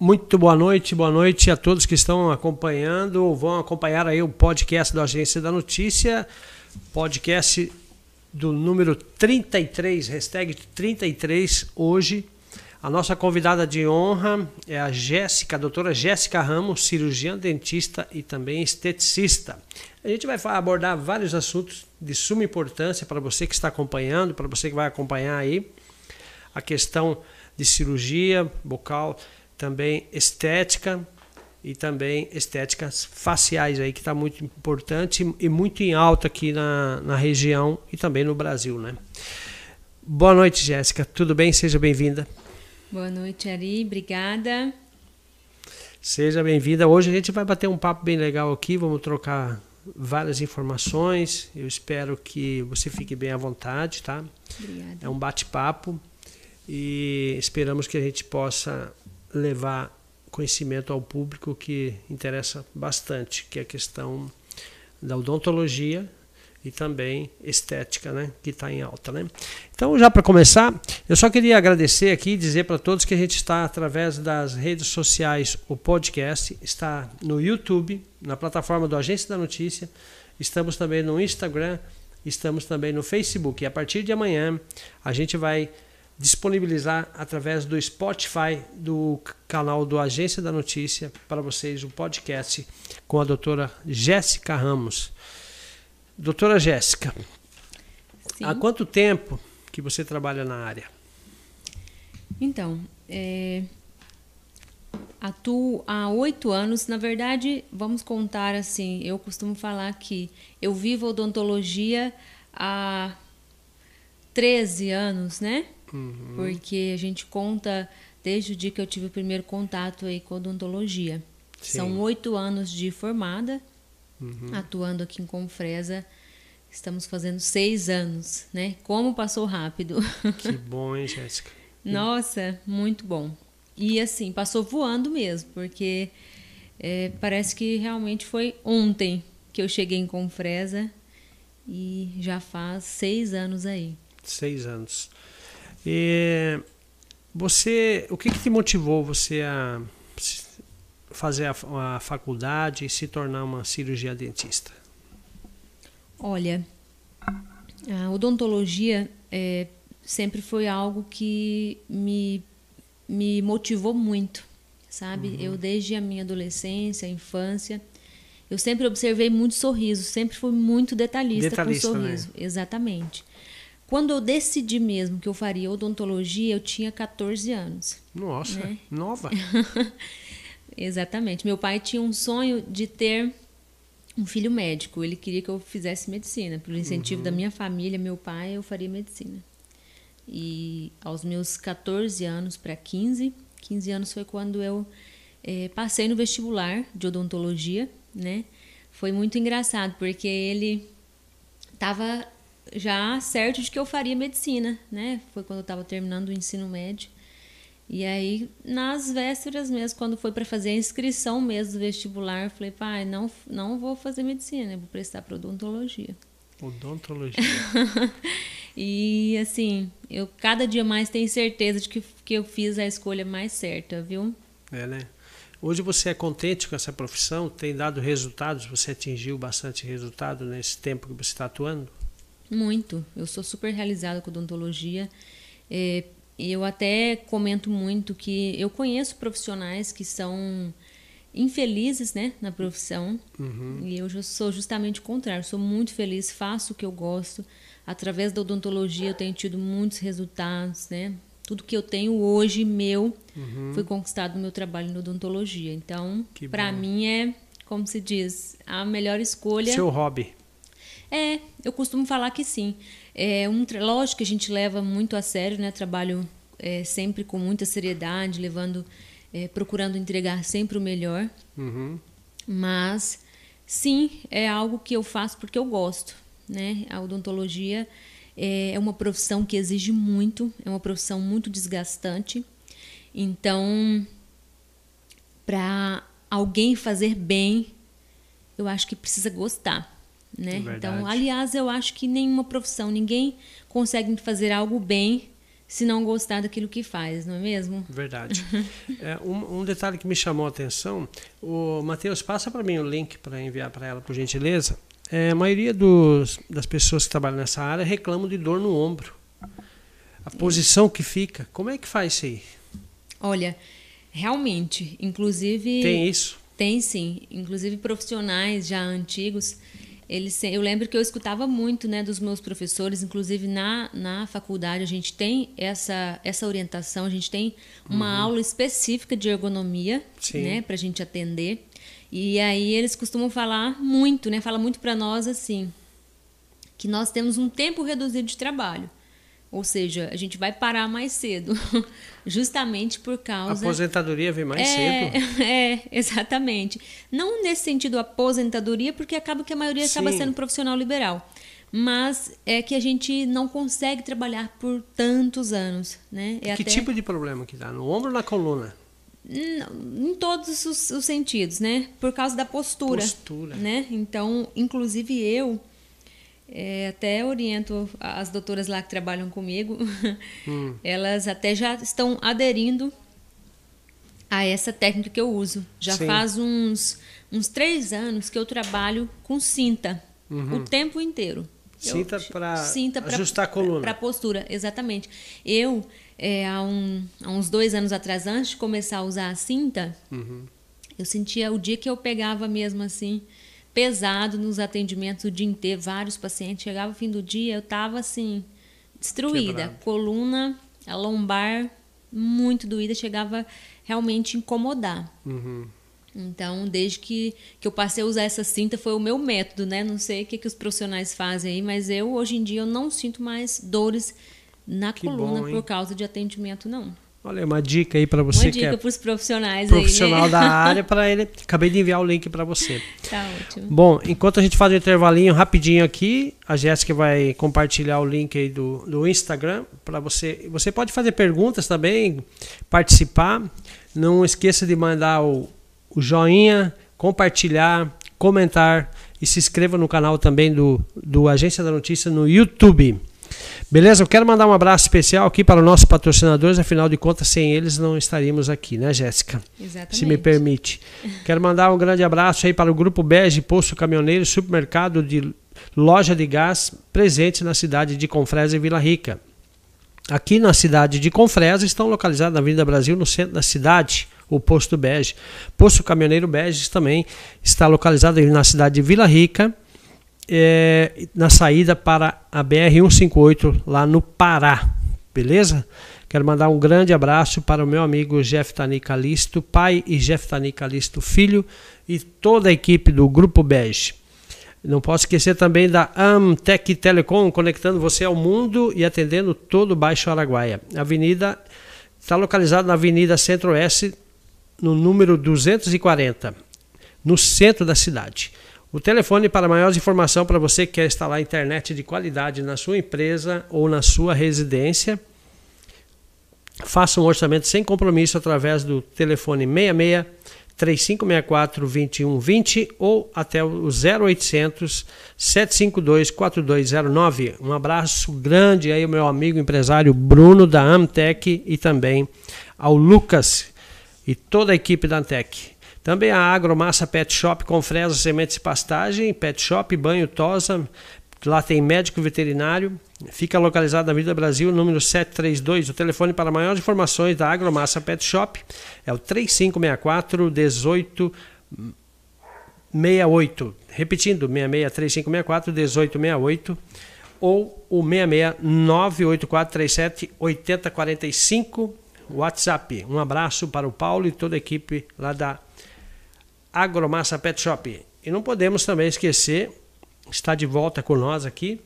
Muito boa noite, boa noite a todos que estão acompanhando ou vão acompanhar aí o podcast da Agência da Notícia, podcast do número 33, hashtag 33, hoje. A nossa convidada de honra é a Jéssica, a doutora Jéssica Ramos, cirurgiã dentista e também esteticista. A gente vai abordar vários assuntos de suma importância para você que está acompanhando, para você que vai acompanhar aí. A questão de cirurgia bucal, também estética e também estéticas faciais aí que está muito importante e muito em alta aqui na, na região e também no Brasil, né? Boa noite, Jéssica. Tudo bem? Seja bem-vinda. Boa noite, Ari. Obrigada. Seja bem-vinda. Hoje a gente vai bater um papo bem legal aqui. Vamos trocar várias informações. Eu espero que você fique bem à vontade, tá? Obrigada. É um bate-papo e esperamos que a gente possa levar conhecimento ao público que interessa bastante, que é a questão da odontologia e também estética, né, que está em alta, né? Então, já para começar, eu só queria agradecer aqui e dizer para todos que a gente está através das redes sociais, o podcast está no YouTube, na plataforma do Agência da Notícia, estamos também no Instagram, estamos também no Facebook. E a partir de amanhã a gente vai disponibilizar através do Spotify do canal do Agência da Notícia para vocês o um podcast com a doutora Jéssica Ramos. Doutora Jéssica, há quanto tempo que você trabalha na área? Então, é, atuo há oito anos. Na verdade, vamos contar assim, eu costumo falar que eu vivo odontologia há 13 anos, né? Uhum. Porque a gente conta desde o dia que eu tive o primeiro contato aí com odontologia. Sim. São oito anos de formada, uhum. atuando aqui em Confresa. Estamos fazendo seis anos, né? Como passou rápido. Que bom, hein, Jéssica? Nossa, muito bom. E assim, passou voando mesmo, porque é, parece que realmente foi ontem que eu cheguei em Confresa e já faz seis anos aí. Seis anos. E você, o que, que te motivou você a fazer a, a faculdade e se tornar uma cirurgia dentista? Olha, a odontologia é, sempre foi algo que me, me motivou muito, sabe? Uhum. Eu, desde a minha adolescência, infância, eu sempre observei muito sorriso, sempre fui muito detalhista, detalhista com sorriso. Né? Exatamente. Quando eu decidi mesmo que eu faria odontologia, eu tinha 14 anos. Nossa, né? nova. Exatamente. Meu pai tinha um sonho de ter um filho médico. Ele queria que eu fizesse medicina. Pelo incentivo uhum. da minha família, meu pai, eu faria medicina. E aos meus 14 anos para 15, 15 anos foi quando eu é, passei no vestibular de odontologia, né? Foi muito engraçado, porque ele estava já certo de que eu faria medicina, né? Foi quando eu estava terminando o ensino médio. E aí, nas vésperas mesmo, quando foi para fazer a inscrição mesmo do vestibular, eu falei, pai, não, não vou fazer medicina, vou prestar para odontologia. Odontologia. e assim, eu cada dia mais tenho certeza de que, que eu fiz a escolha mais certa, viu? É, né? Hoje você é contente com essa profissão? Tem dado resultados? Você atingiu bastante resultado nesse tempo que você está atuando? Muito. Eu sou super realizada com odontologia. É, eu até comento muito que eu conheço profissionais que são infelizes né, na profissão uhum. e eu sou justamente o contrário. Sou muito feliz, faço o que eu gosto. Através da odontologia eu tenho tido muitos resultados, né? Tudo que eu tenho hoje meu uhum. foi conquistado no meu trabalho na odontologia. Então, para mim é, como se diz, a melhor escolha. Seu hobby. É, eu costumo falar que sim. É um, lógico que a gente leva muito a sério, né? Trabalho é, sempre com muita seriedade, levando, é, procurando entregar sempre o melhor. Uhum. Mas sim, é algo que eu faço porque eu gosto, né? A odontologia é, é uma profissão que exige muito, é uma profissão muito desgastante. Então, para alguém fazer bem, eu acho que precisa gostar. Né? É então, aliás, eu acho que nenhuma profissão, ninguém consegue fazer algo bem se não gostar daquilo que faz, não é mesmo? Verdade. é, um, um, detalhe que me chamou a atenção, o Matheus, passa para mim o link para enviar para ela, por gentileza. É, a maioria dos, das pessoas que trabalham nessa área reclamam de dor no ombro. A posição que fica, como é que faz isso aí? Olha, realmente, inclusive... Tem isso? Tem sim. Inclusive profissionais já antigos eles, eu lembro que eu escutava muito né, dos meus professores, inclusive na, na faculdade a gente tem essa, essa orientação, a gente tem uma uhum. aula específica de ergonomia né, para a gente atender. E aí eles costumam falar muito, né, fala muito para nós assim, que nós temos um tempo reduzido de trabalho. Ou seja, a gente vai parar mais cedo, justamente por causa. A aposentadoria vem mais é, cedo. É, exatamente. Não nesse sentido aposentadoria, porque acaba que a maioria Sim. acaba sendo profissional liberal. Mas é que a gente não consegue trabalhar por tantos anos. Né? É que até... tipo de problema que dá? No ombro ou na coluna? Em todos os, os sentidos, né? Por causa da postura. Postura. Né? Então, inclusive eu é, até oriento as doutoras lá que trabalham comigo, hum. elas até já estão aderindo a essa técnica que eu uso. Já Sim. faz uns, uns três anos que eu trabalho com cinta uhum. o tempo inteiro. Cinta para ajustar a coluna. Para postura, exatamente. Eu, é, há, um, há, uns dois anos atrás, antes de começar a usar a cinta, uhum. eu sentia o dia que eu pegava mesmo assim pesado nos atendimentos o dia inteiro, vários pacientes. Chegava o fim do dia, eu estava assim, destruída. Quebrado. Coluna, a lombar muito doída, chegava realmente a incomodar. Uhum. Então, desde que, que eu passei a usar essa cinta, foi o meu método, né? Não sei o que, que os profissionais fazem aí, mas eu, hoje em dia, eu não sinto mais dores na que coluna bom, por causa de atendimento, não. Olha, uma dica aí para você uma dica para os profissionais profissional aí, né? da área para ele. Acabei de enviar o link para você. Tá ótimo. Bom, enquanto a gente faz um intervalinho rapidinho aqui, a Jéssica vai compartilhar o link aí do, do Instagram para você. Você pode fazer perguntas também, participar. Não esqueça de mandar o, o joinha, compartilhar, comentar e se inscreva no canal também do, do Agência da Notícia no YouTube. Beleza? Eu quero mandar um abraço especial aqui para os nossos patrocinadores, afinal de contas, sem eles não estaríamos aqui, né, Jéssica? Exatamente. Se me permite. Quero mandar um grande abraço aí para o Grupo Bege Posto Caminhoneiro, supermercado de loja de gás presente na cidade de Confresa e Vila Rica. Aqui na cidade de Confresa estão localizados na Avenida Brasil, no centro da cidade, o Posto Bege. Posto Caminhoneiro Bege também está localizado na cidade de Vila Rica é, na saída para a BR-158 lá no Pará, beleza? Quero mandar um grande abraço para o meu amigo Jeff Tani Calisto, pai e Jeff Tani Calisto, filho, e toda a equipe do Grupo Bege. Não posso esquecer também da Amtec Telecom, conectando você ao mundo e atendendo todo o Baixo Araguaia. A avenida está localizada na Avenida Centro-Oeste, no número 240, no centro da cidade. O telefone para maiores informações para você que quer instalar internet de qualidade na sua empresa ou na sua residência. Faça um orçamento sem compromisso através do telefone 66 3564 2120 ou até o 0800 752 4209. Um abraço grande aí ao meu amigo empresário Bruno da Amtec e também ao Lucas e toda a equipe da Amtec. Também a Agromassa Pet Shop com fresas, sementes e pastagem, Pet Shop, banho, tosa. Lá tem médico veterinário. Fica localizado na Avenida Brasil, número 732. O telefone para maiores informações da Agromassa Pet Shop é o 3564 1868. Repetindo, 66 3564 1868 ou o 66 98437 8045 WhatsApp. Um abraço para o Paulo e toda a equipe lá da Agromassa Pet Shop. E não podemos também esquecer, está de volta com nós aqui,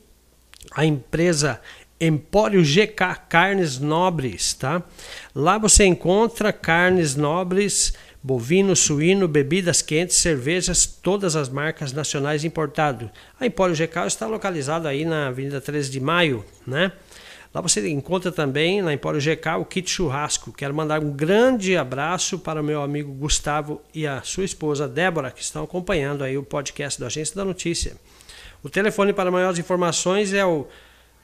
a empresa Empório GK Carnes Nobres, tá? Lá você encontra carnes nobres, bovino, suíno, bebidas quentes, cervejas, todas as marcas nacionais importadas. A Empório GK está localizada aí na Avenida 13 de Maio, né? Lá você encontra também na Empório GK o kit churrasco. Quero mandar um grande abraço para o meu amigo Gustavo e a sua esposa Débora, que estão acompanhando aí o podcast da Agência da Notícia. O telefone para maiores informações é o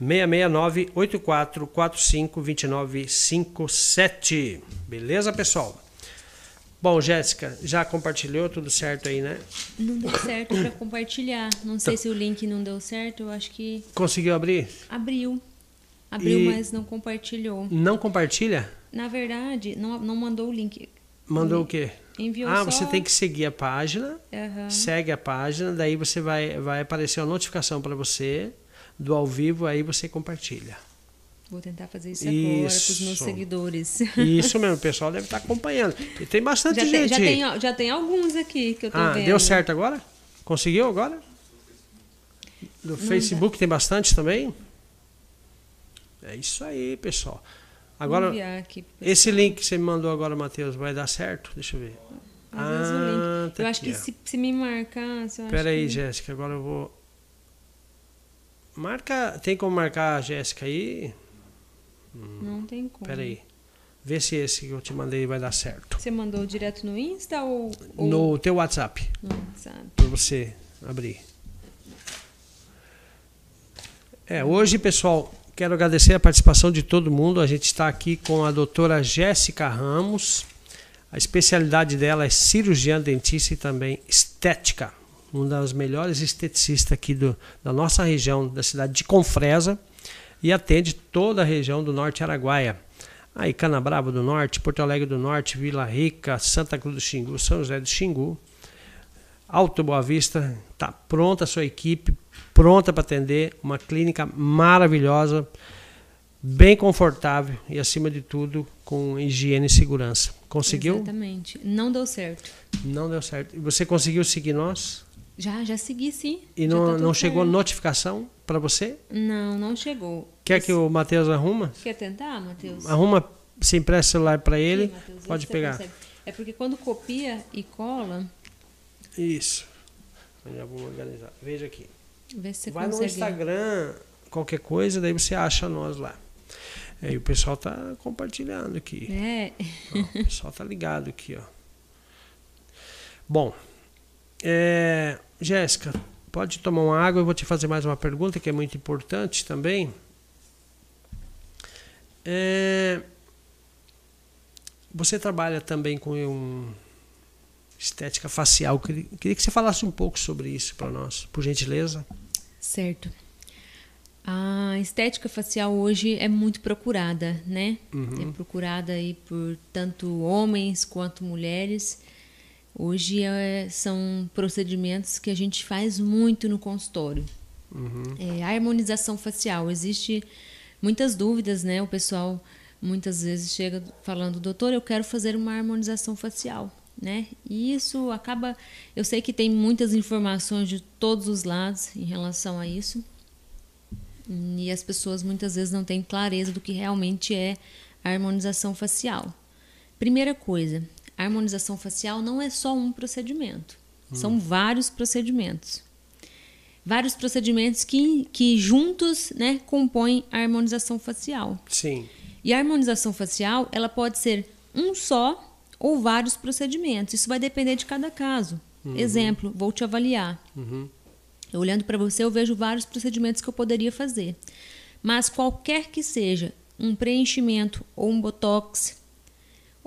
669 8445 2957. Beleza, pessoal? Bom, Jéssica, já compartilhou tudo certo aí, né? Não deu certo para compartilhar. Não sei se o link não deu certo, eu acho que. Conseguiu abrir? Abriu. Abriu, e mas não compartilhou. Não compartilha? Na verdade, não, não mandou o link. Mandou o quê? Enviou ah, só... você tem que seguir a página, uhum. segue a página, daí você vai, vai aparecer uma notificação para você do ao vivo, aí você compartilha. Vou tentar fazer isso, isso. agora para os meus seguidores. Isso mesmo, o pessoal deve estar acompanhando. E tem bastante já gente. Tem, já, tem, já tem alguns aqui que eu tô ah, vendo. Deu certo agora? Conseguiu agora? Do Não Facebook dá. tem bastante também? É isso aí, pessoal. Agora, esse link que você me mandou agora, Matheus, vai dar certo? Deixa eu ver. Ah, tá eu acho que se, se, me marcar. Espera aí, que... Jéssica, agora eu vou. Marca. Tem como marcar a Jéssica aí? Não tem como. Espera aí. Vê se esse que eu te mandei vai dar certo. Você mandou direto no Insta ou. ou... No teu WhatsApp. No WhatsApp. Pra você abrir. É, hoje, pessoal, Quero agradecer a participação de todo mundo. A gente está aqui com a doutora Jéssica Ramos. A especialidade dela é cirurgiã dentista e também estética. Uma das melhores esteticistas aqui do, da nossa região, da cidade de Confresa. E atende toda a região do Norte Araguaia. Aí, Canabrava do Norte, Porto Alegre do Norte, Vila Rica, Santa Cruz do Xingu, São José do Xingu. Alto Boa Vista, está pronta a sua equipe, pronta para atender, uma clínica maravilhosa, bem confortável e acima de tudo com higiene e segurança. Conseguiu? Exatamente. Não deu certo. Não deu certo. E você conseguiu seguir nós? Já, já segui sim. E não, tá não chegou certo. notificação para você? Não, não chegou. Quer Esse... que o Matheus arruma? Quer tentar, Matheus? Arruma, se empresta o celular para ele, sim, Mateus, pode pegar. Consegue. É porque quando copia e cola, isso. Já vou organizar. Veja aqui. Vê se Vai consegue. no Instagram, qualquer coisa, daí você acha nós lá. É, e o pessoal tá compartilhando aqui. É. Ó, o pessoal tá ligado aqui, ó. Bom, é, Jéssica, pode tomar uma água. Eu vou te fazer mais uma pergunta que é muito importante também. É, você trabalha também com um estética facial. Queria, queria que você falasse um pouco sobre isso para nós, por gentileza. Certo. A estética facial hoje é muito procurada, né? Uhum. É procurada aí por tanto homens quanto mulheres. Hoje é, são procedimentos que a gente faz muito no consultório. Uhum. É, a harmonização facial, existe muitas dúvidas, né? O pessoal muitas vezes chega falando, doutor, eu quero fazer uma harmonização facial né? E isso acaba. Eu sei que tem muitas informações de todos os lados em relação a isso. E as pessoas muitas vezes não têm clareza do que realmente é a harmonização facial. Primeira coisa, a harmonização facial não é só um procedimento, hum. são vários procedimentos. Vários procedimentos que, que juntos né, compõem a harmonização facial. Sim. E a harmonização facial ela pode ser um só ou vários procedimentos. Isso vai depender de cada caso. Uhum. Exemplo, vou te avaliar. Uhum. Olhando para você, eu vejo vários procedimentos que eu poderia fazer. Mas qualquer que seja um preenchimento ou um botox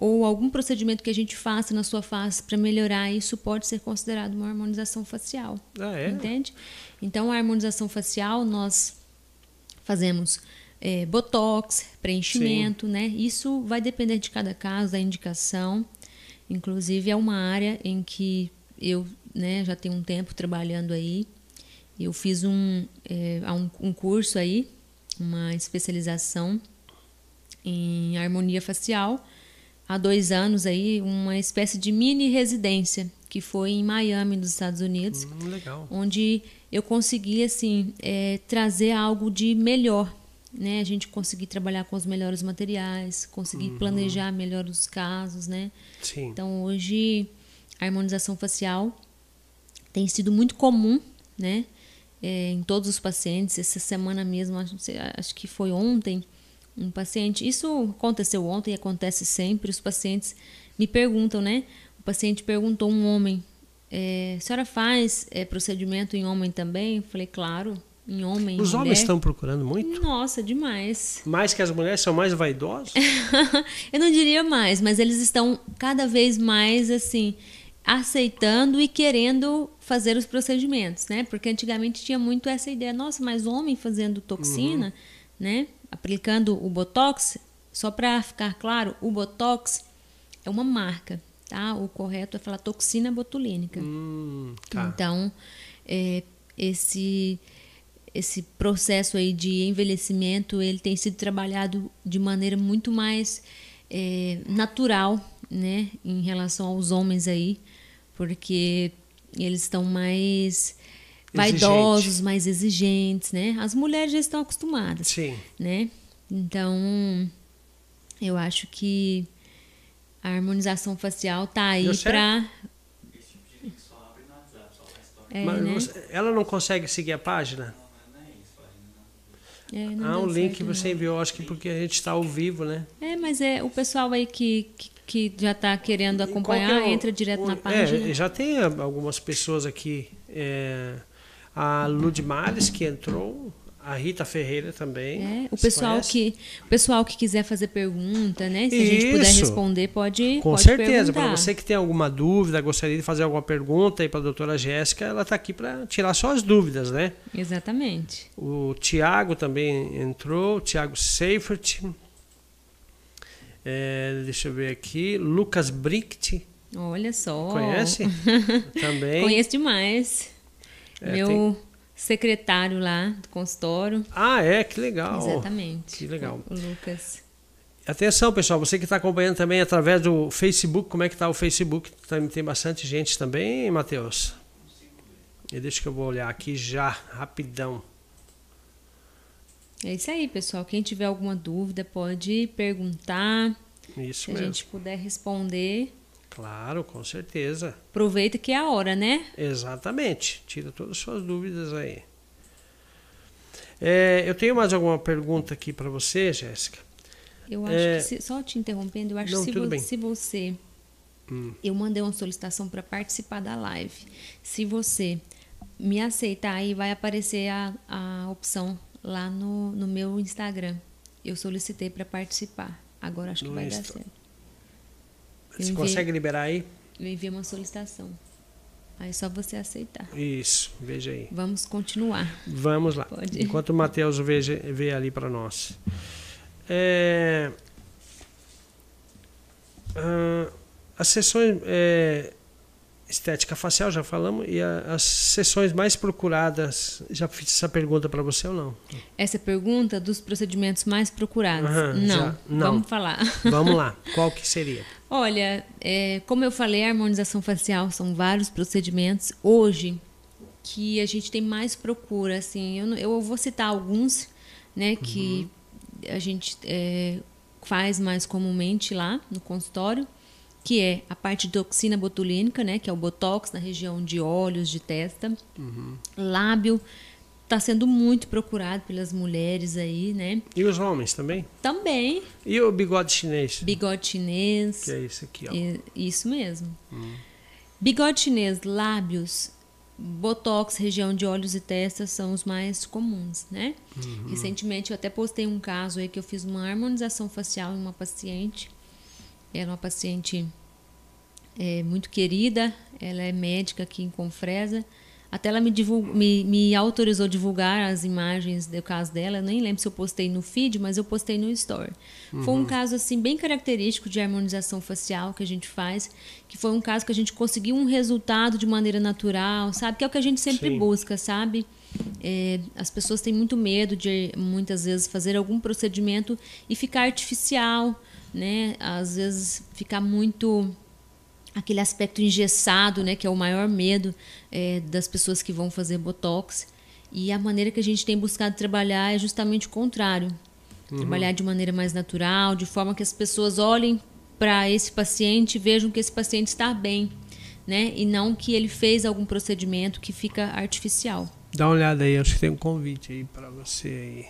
ou algum procedimento que a gente faça na sua face para melhorar isso pode ser considerado uma harmonização facial. Ah, é? Entende? Então a harmonização facial nós fazemos é, botox, preenchimento, Sim. né? Isso vai depender de cada caso, da indicação. Inclusive é uma área em que eu né, já tenho um tempo trabalhando aí. Eu fiz um, é, um, um curso aí, uma especialização em harmonia facial há dois anos aí, uma espécie de mini residência que foi em Miami, nos Estados Unidos, hum, onde eu consegui assim é, trazer algo de melhor né? A gente conseguir trabalhar com os melhores materiais, conseguir uhum. planejar melhor os casos, né? Sim. Então hoje a harmonização facial tem sido muito comum, né? É, em todos os pacientes. Essa semana mesmo, acho, acho que foi ontem, um paciente. Isso aconteceu ontem e acontece sempre. Os pacientes me perguntam, né? O paciente perguntou um homem: é, a senhora faz é, procedimento em homem também? Eu falei, claro, em homem. Os em homens mulher. estão procurando muito? Nossa, demais. Mais que as mulheres são mais vaidosos? Eu não diria mais, mas eles estão cada vez mais assim aceitando e querendo fazer os procedimentos, né? Porque antigamente tinha muito essa ideia, nossa, mas homem fazendo toxina, Uhum. né? Aplicando o botox, só para ficar claro, o botox é uma marca, tá? O correto é falar toxina botulínica. hum, tá. Então, é, esse esse processo aí de envelhecimento ele tem sido trabalhado de maneira muito mais é, natural, né, em relação aos homens aí, porque eles estão mais vaidosos, mais exigentes, né? As mulheres já estão acostumadas, Sim. né? Então, eu acho que a harmonização facial tá aí para tipo é, Mas né? ela não consegue seguir a página? Não, não é isso, página não. É, não ah, o link certo, você enviou, acho que porque a gente está ao vivo, né? É, mas é o pessoal aí que, que, que já está querendo acompanhar, que é entra direto o- na página. É, já tem algumas pessoas aqui. é, a Ludmales que entrou, a Rita Ferreira também. É, o pessoal conhece? que o pessoal que quiser fazer pergunta, né? Se a gente puder Isso. responder, pode Com pode certeza, para você que tem alguma dúvida, gostaria de fazer alguma pergunta aí para a doutora Jéssica, ela está aqui para tirar só as dúvidas, né? Exatamente. O Tiago também entrou, o Tiago Seifert. É, deixa eu ver aqui. Lucas Bricht, Olha só. conhece? também. Conheço demais. É, Meu tem- secretário lá do consultório. Ah, é, que legal. Exatamente. que legal. O Lucas. Atenção, pessoal, você que está acompanhando também através do Facebook, como é que está o Facebook? Tem, tem bastante gente também, Matheus? E deixa que eu vou olhar aqui já, rapidão. É isso aí, pessoal. Quem tiver alguma dúvida pode perguntar. Isso Se a mesmo. gente puder responder. Claro, com certeza. Aproveita que é a hora, né? Exatamente. Tira todas as suas dúvidas aí. É, eu tenho mais alguma pergunta aqui para você, Jéssica? Eu acho É. que, se- só te interrompendo, eu acho Não, que se, tudo vo- bem. se você. Hum. Eu mandei uma solicitação para participar da live. Se você me aceitar, aí vai aparecer a, a opção lá no, no meu Instagram. Eu solicitei para participar. Agora acho que No vai dar Insta. certo. Eu Você enviei- consegue liberar aí? Eu enviei uma solicitação. Aí é só você aceitar. Isso, veja aí. Vamos continuar. Vamos lá. Pode. Enquanto o Matheus veja, vê ali para nós. É, ah, as sessões é, estética facial, já falamos, e a- as sessões mais procuradas, já fiz essa pergunta para você ou não? Essa pergunta dos procedimentos mais procurados. Aham, não, já- não. vamos falar. Vamos lá, qual que seria? Olha, é, como eu falei, a harmonização facial são vários procedimentos. Hoje, que a gente tem mais procura, assim, eu, eu vou citar alguns, né, que a gente é, faz mais comumente lá no consultório, que é a parte de toxina botulínica, né, que é o botox na região de olhos, de testa, lábio, está sendo muito procurado pelas mulheres aí, né? E os homens também? Também E o bigode chinês? bigode chinês, Que é esse aqui, ó. é, Isso mesmo. Bigode chinês, lábios, botox, região de olhos e testas são os mais comuns, né? Recentemente eu até postei um caso aí que eu fiz uma harmonização facial em uma paciente. Era uma paciente é, muito querida, ela é médica aqui em Confresa. Até ela me, divul- me, me autorizou divulgar as imagens do caso dela. Eu nem lembro se eu postei no feed, mas eu postei no story. Foi um caso assim bem característico de harmonização facial que a gente faz, que foi um caso que a gente conseguiu um resultado de maneira natural, sabe? Que é o que a gente sempre Sim. busca, sabe? É, as pessoas têm muito medo de muitas vezes fazer algum procedimento e ficar artificial, né? Às vezes ficar muito aquele aspecto engessado, né, que é o maior medo é, das pessoas que vão fazer botox. E a maneira que a gente tem buscado trabalhar é justamente o contrário. Trabalhar de maneira mais natural, de forma que as pessoas olhem para esse paciente e vejam que esse paciente está bem, né? E não que ele fez algum procedimento que fica artificial. Dá uma olhada aí, acho que tem um convite aí para você aí.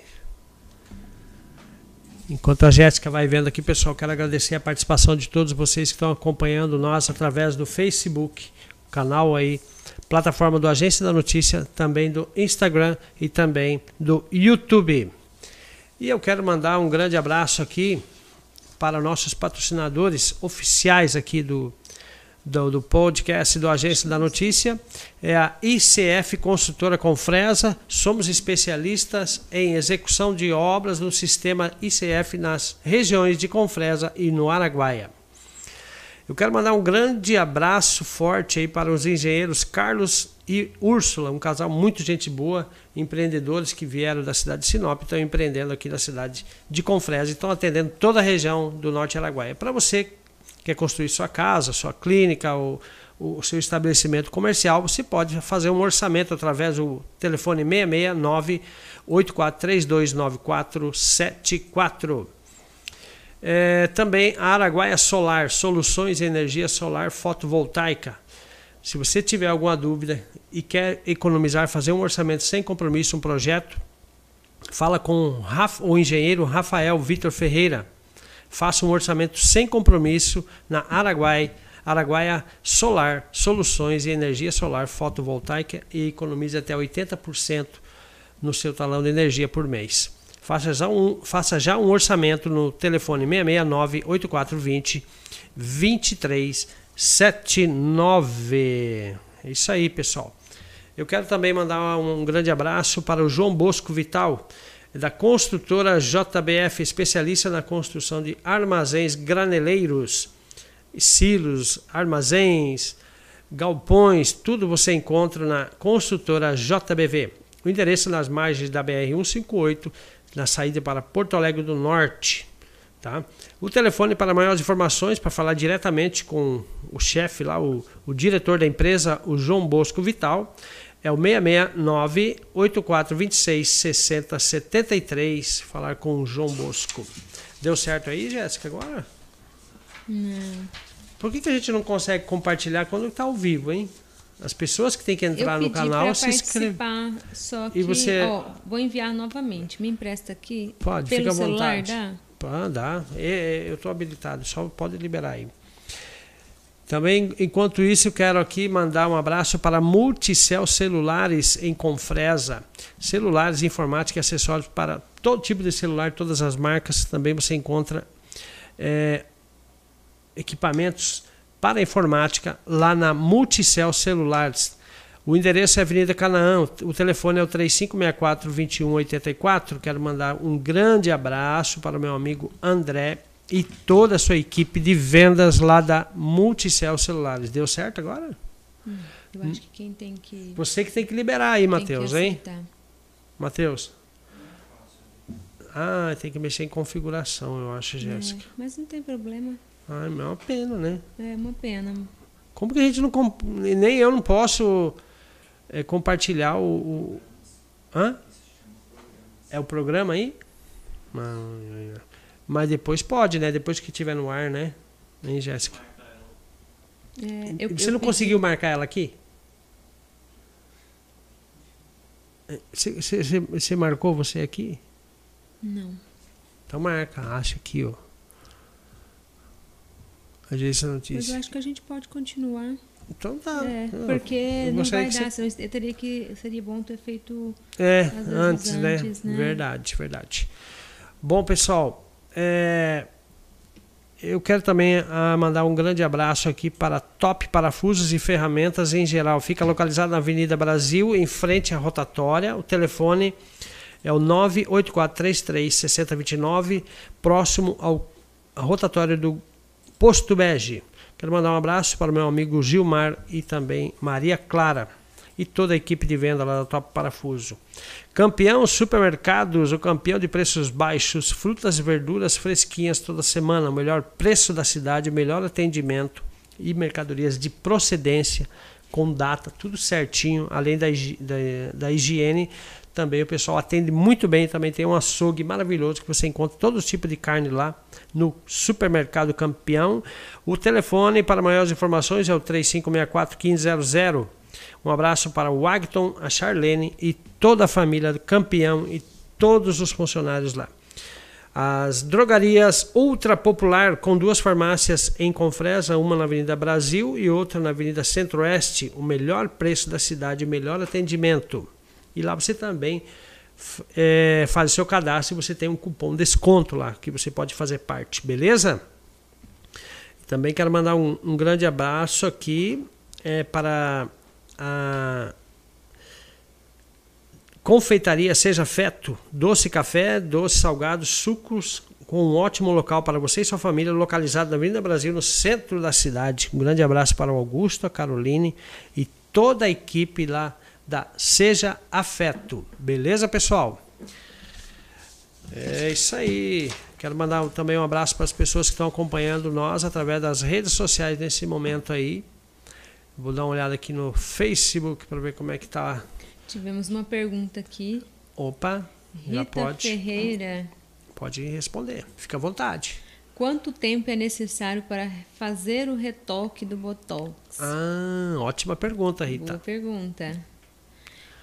Enquanto a Jéssica vai vendo aqui, pessoal, quero agradecer a participação de todos vocês que estão acompanhando nós através do Facebook. canal aí, plataforma do Agência da Notícia, também do Instagram e também do YouTube. E eu quero mandar um grande abraço aqui para nossos patrocinadores oficiais aqui do, do, do, podcast do Agência da Notícia. É a ICF Construtora Confresa. Somos especialistas em execução de obras no sistema ICF nas regiões de Confresa e no Araguaia. Eu quero mandar um grande abraço forte aí para os engenheiros Carlos e Úrsula, um casal muito gente boa, empreendedores que vieram da cidade de Sinop, estão empreendendo aqui na cidade de Confresa estão atendendo toda a região do Norte Araguaia. Para você quer construir sua casa, sua clínica ou o seu estabelecimento comercial, você pode fazer um orçamento através do telefone 669 8432 9474. É, também a Araguaia Solar, soluções em energia solar fotovoltaica. Se você tiver alguma dúvida e quer economizar, fazer um orçamento sem compromisso, um projeto, fala com o engenheiro Rafael Vitor Ferreira. Faça um orçamento sem compromisso na Araguaia, Araguaia Solar, soluções em energia solar fotovoltaica e economize até 80% no seu talão de energia por mês. Faça já um, faça já um orçamento no telefone 669 8420 2379. É isso aí, pessoal. Eu quero também mandar um grande abraço para o João Bosco Vital, da construtora JBF, especialista na construção de armazéns graneleiros, silos, armazéns, galpões, tudo você encontra na construtora JBV. O endereço nas margens da BR 158 na saída para Porto Alegre do Norte. Tá? O telefone para maiores informações, para falar diretamente com o chefe lá, o, o diretor da empresa, o João Bosco Vital, é o 669 8426 6073. Falar com o João Bosco. Deu certo aí, Jéssica, agora? Não. Por que, que a gente não consegue compartilhar quando está ao vivo, hein? As pessoas que têm que entrar no canal se inscrever. Só que, e você... Ó, vou enviar novamente. Me empresta aqui. Pode, Pelo fica à celular, vontade. Dá? Pode, dá. Eu estou habilitado, só pode liberar aí. Também, enquanto isso, eu quero aqui mandar um abraço para Multicel Celulares em Confresa. Celulares, informática e acessórios para todo tipo de celular, todas as marcas. Também você encontra é, equipamentos para informática lá na Multicel Celulares. O endereço é Avenida Canaã, o telefone é o 3564-2184. Quero mandar um grande abraço para o meu amigo André e toda a sua equipe de vendas lá da Multicel Celulares. Deu certo agora? Hum, eu acho que quem tem que. Você que tem que liberar aí, Matheus, hein? Matheus. Ah, tem que mexer em configuração, eu acho, Jéssica. É, mas não tem problema. Ai, é uma pena, né? É uma pena. Como que a gente não. Nem eu não posso é, compartilhar o, o. Hã? É o programa aí? Mas depois pode, né? Depois que tiver no ar, né? Hein, Jéssica? É, eu, você eu não pedi... conseguiu marcar ela aqui? Você, você, você marcou você aqui? Não. Então marca, acha aqui, ó. Agência Notícia. Mas eu acho que a gente pode continuar. Então tá. É, porque não vai dar. Você... Eu teria que, seria bom ter feito. É, antes, antes né? né? Verdade, verdade. Bom, pessoal, é, eu quero também ah, mandar um grande abraço aqui para Top Parafusos e Ferramentas em geral. Fica localizado na Avenida Brasil, em frente à rotatória. O telefone é o 98433 6029, próximo ao rotatório do Posto Bege. Quero mandar um abraço para o meu amigo Gilmar e também Maria Clara e toda a equipe de venda lá da Top Parafuso. Campeão Supermercados, o campeão de preços baixos, frutas e verduras fresquinhas toda semana, o melhor preço da cidade, o melhor atendimento e mercadorias de procedência com data, tudo certinho, além da, da, da higiene também o pessoal atende muito bem, também tem um açougue maravilhoso que você encontra todo tipo de carne lá no Supermercado Campeão. O telefone para maiores informações é o 3564 1500. Um abraço para o Agton, a Charlene e toda a família do Campeão e todos os funcionários lá. As drogarias Ultra Popular, com duas farmácias em Confresa, uma na Avenida Brasil e outra na Avenida Centro-Oeste. O melhor preço da cidade, o melhor atendimento. E lá você também é, faz seu cadastro e você tem um cupom desconto lá, que você pode fazer parte, beleza? Também quero mandar um, um grande abraço aqui é, para a Confeitaria Seja Feto, doce café, doce salgado, sucos, com um ótimo local para você e sua família, localizado na Avenida Brasil, no centro da cidade. Um grande abraço para o Augusto, a Caroline e toda a equipe lá da Seja Afeto. Beleza, pessoal? É isso aí. Quero mandar também um abraço para as pessoas que estão acompanhando nós através das redes sociais nesse momento aí. Vou dar uma olhada aqui no Facebook para ver como é que tá Tivemos uma pergunta aqui. Opa, já Rita pode. Ferreira. Pode responder. Fica à vontade. Quanto tempo é necessário para fazer o retoque do Botox? Ah, ótima pergunta, Boa Rita. pergunta.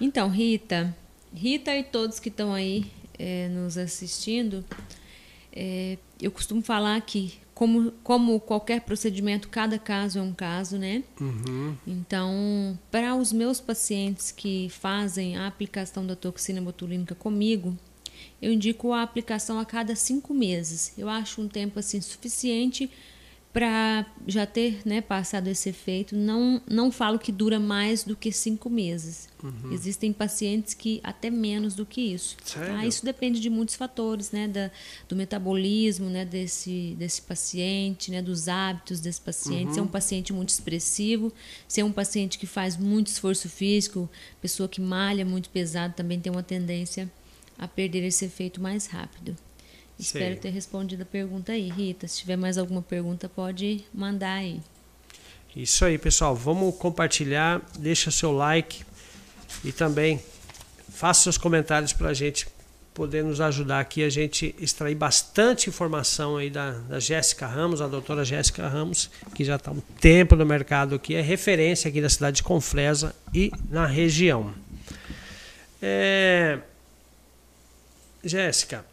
Então, Rita, Rita e todos que estão aí eh, nos assistindo, eh, eu costumo falar que, como, como qualquer procedimento, cada caso é um caso, né? Uhum. Então, para os meus pacientes que fazem a aplicação da toxina botulínica comigo, eu indico a aplicação a cada cinco meses. Eu acho um tempo assim suficiente para já ter né, passado esse efeito. Não, não falo que dura mais do que cinco meses. Uhum. Existem pacientes que até menos do que isso. Ah, isso depende de muitos fatores, né? Da, do metabolismo né, desse, desse paciente, né, dos hábitos desse paciente. Se é um paciente muito expressivo, se é um paciente que faz muito esforço físico, pessoa que malha muito pesado também tem uma tendência a perder esse efeito mais rápido. Espero ter respondido a pergunta aí, Rita. Se tiver mais alguma pergunta, pode mandar aí. Isso aí, pessoal. Vamos compartilhar, deixa seu like e também faça seus comentários para a gente poder nos ajudar aqui a gente extrair bastante informação aí da, da Jéssica Ramos, a doutora Jéssica Ramos, que já está um tempo no mercado aqui, é referência aqui da cidade de Confresa e na região. É... Jéssica,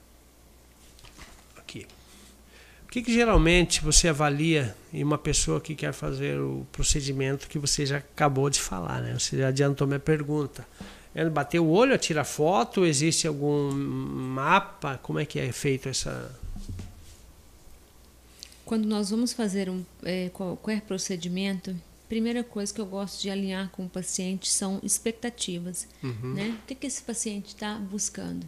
que, que geralmente você avalia em uma pessoa que quer fazer o procedimento que você já acabou de falar, né? Você já adiantou minha pergunta. É bater o olho, tirar foto? Existe algum mapa? Como é que é feito essa? Quando nós vamos fazer um é, qualquer procedimento, primeira coisa que eu gosto de alinhar com o paciente são expectativas. Né? O que, que esse paciente está buscando?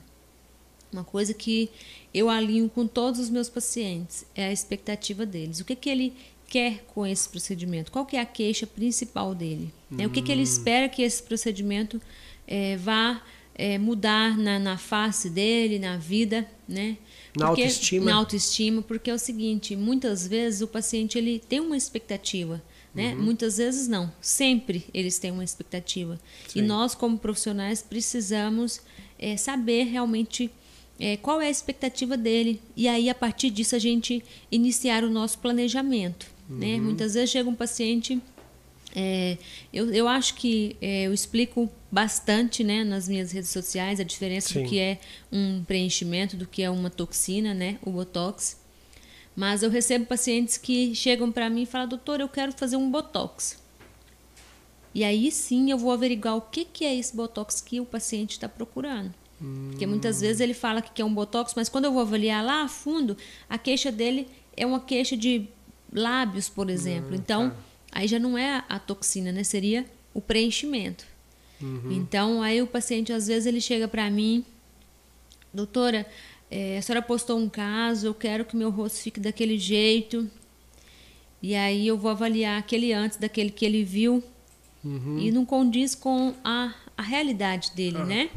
Uma coisa que eu alinho com todos os meus pacientes é a expectativa deles. O que, que ele quer com esse procedimento? Qual que é a queixa principal dele? Né? O que, que ele espera que esse procedimento eh, vá eh, mudar na, na face dele, na vida, né? Na Porque- autoestima. Na autoestima, porque é o seguinte, muitas vezes o paciente ele tem uma expectativa, né? Uhum. Muitas vezes não, sempre eles têm uma expectativa. Sim. E nós como profissionais precisamos eh, saber realmente eh, qual é a expectativa dele e aí a partir disso a gente iniciar o nosso planejamento, Uhum. né? Muitas vezes chega um paciente é, eu, eu acho que é, eu explico bastante né, nas minhas redes sociais a diferença Sim. do que é um preenchimento, do que é uma toxina, né, o Botox. Mas eu recebo pacientes que chegam para mim e falam, doutor, eu quero fazer um Botox. E aí sim eu vou averiguar o que, que é esse Botox que o paciente está procurando. Porque muitas vezes ele fala que quer um Botox, mas quando eu vou avaliar lá a fundo, a queixa dele é uma queixa de lábios, por exemplo. então, tá. aí já não é a toxina, né? Seria o preenchimento. Então, aí o paciente, às vezes, ele chega para mim, doutora, eh, a senhora postou um caso, eu quero que meu rosto fique daquele jeito. E aí eu vou avaliar aquele antes daquele que ele viu Uhum. e não condiz com a, a realidade dele, né?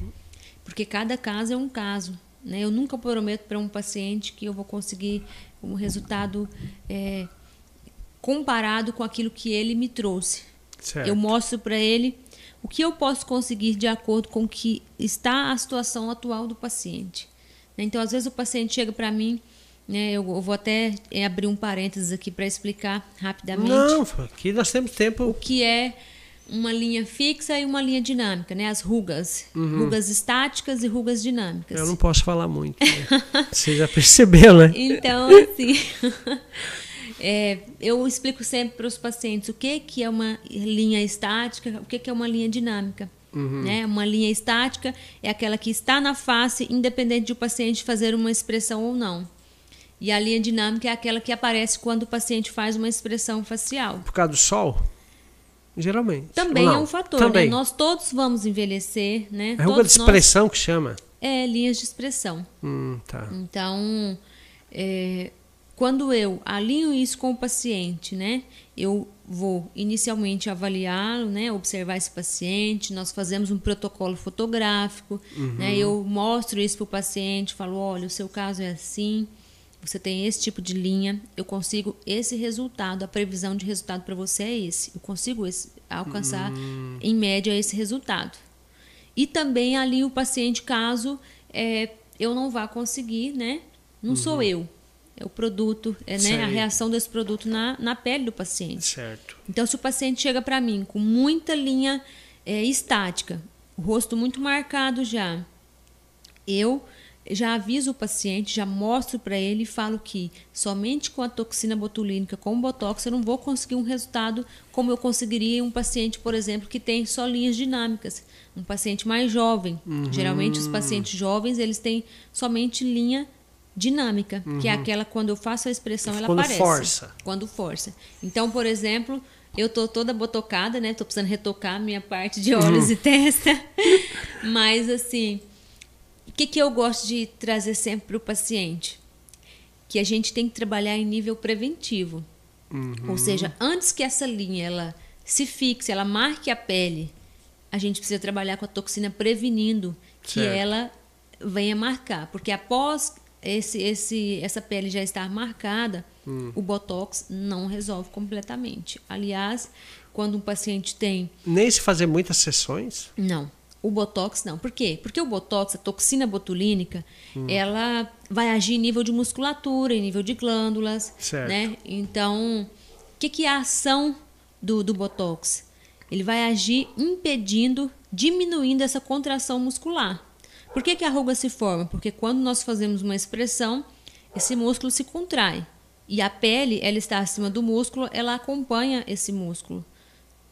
Porque cada caso é um caso. Né? Eu nunca prometo para um paciente que eu vou conseguir um resultado eh, comparado com aquilo que ele me trouxe. Certo. Eu mostro para ele o que eu posso conseguir de acordo com o que está a situação atual do paciente. né? Então, às vezes o paciente chega para mim, né, eu vou até eh, abrir um parênteses aqui para explicar rapidamente Não, aqui nós temos tempo. o que é uma linha fixa e uma linha dinâmica, né? As rugas. Rugas estáticas e rugas dinâmicas. Uhum. Eu não posso falar muito. Né? Você já percebeu, né? Então, assim, é, eu explico sempre para os pacientes o que, que é uma linha estática, o que, que é uma linha dinâmica. Né? Uma linha estática é aquela que está na face, independente de o paciente fazer uma expressão ou não. E a linha dinâmica é aquela que aparece quando o paciente faz uma expressão facial. Por causa do sol? Geralmente. Também é um fator, Também. né? Nós todos vamos envelhecer, né? É ruga de Todos nós- expressão que chama. É, linhas de expressão. Hum, tá. Então, é, quando eu alinho isso com o paciente, né? Eu vou inicialmente avaliá-lo, né? Observar esse paciente, nós fazemos um protocolo fotográfico, né? Eu mostro isso para o paciente, falo, olha, o seu caso é assim, você tem esse tipo de linha, eu consigo esse resultado, a previsão de resultado para você é esse, eu consigo esse- alcançar em média esse resultado. E também ali o paciente, caso é, eu não vá conseguir, né? Não sou eu. É o produto, é né, a reação desse produto na, na pele do paciente. Certo. Então, se o paciente chega para mim com muita linha é, estática, o rosto muito marcado já, eu já aviso o paciente, já mostro para ele e falo que somente com a toxina botulínica, com o botox, eu não vou conseguir um resultado como eu conseguiria em um paciente, por exemplo, que tem só linhas dinâmicas, um paciente mais jovem. Geralmente os pacientes jovens, eles têm somente linha dinâmica, que é aquela quando eu faço a expressão ela Quando aparece. força. Quando força. Então, por exemplo, eu tô toda botocada, né? Tô precisando retocar a minha parte de olhos e testa. Mas assim, que, que eu gosto de trazer sempre para o paciente? Que a gente tem que trabalhar em nível preventivo. Ou seja, antes que essa linha ela se fixe, ela marque a pele, a gente precisa trabalhar com a toxina prevenindo que Certo. ela venha marcar. Porque após esse, esse, essa pele já estar marcada, o botox não resolve completamente. Aliás, quando um paciente tem Nem se fazer muitas sessões. não. O botox não. Por quê? Porque o botox, a toxina botulínica, ela vai agir em nível de musculatura, em nível de glândulas, Certo. né? Então, o que, que é a ação do, do botox? Ele vai agir impedindo, diminuindo essa contração muscular. Por que, que a ruga se forma? Porque quando nós fazemos uma expressão, esse músculo se contrai. E a pele, ela está acima do músculo, ela acompanha esse músculo,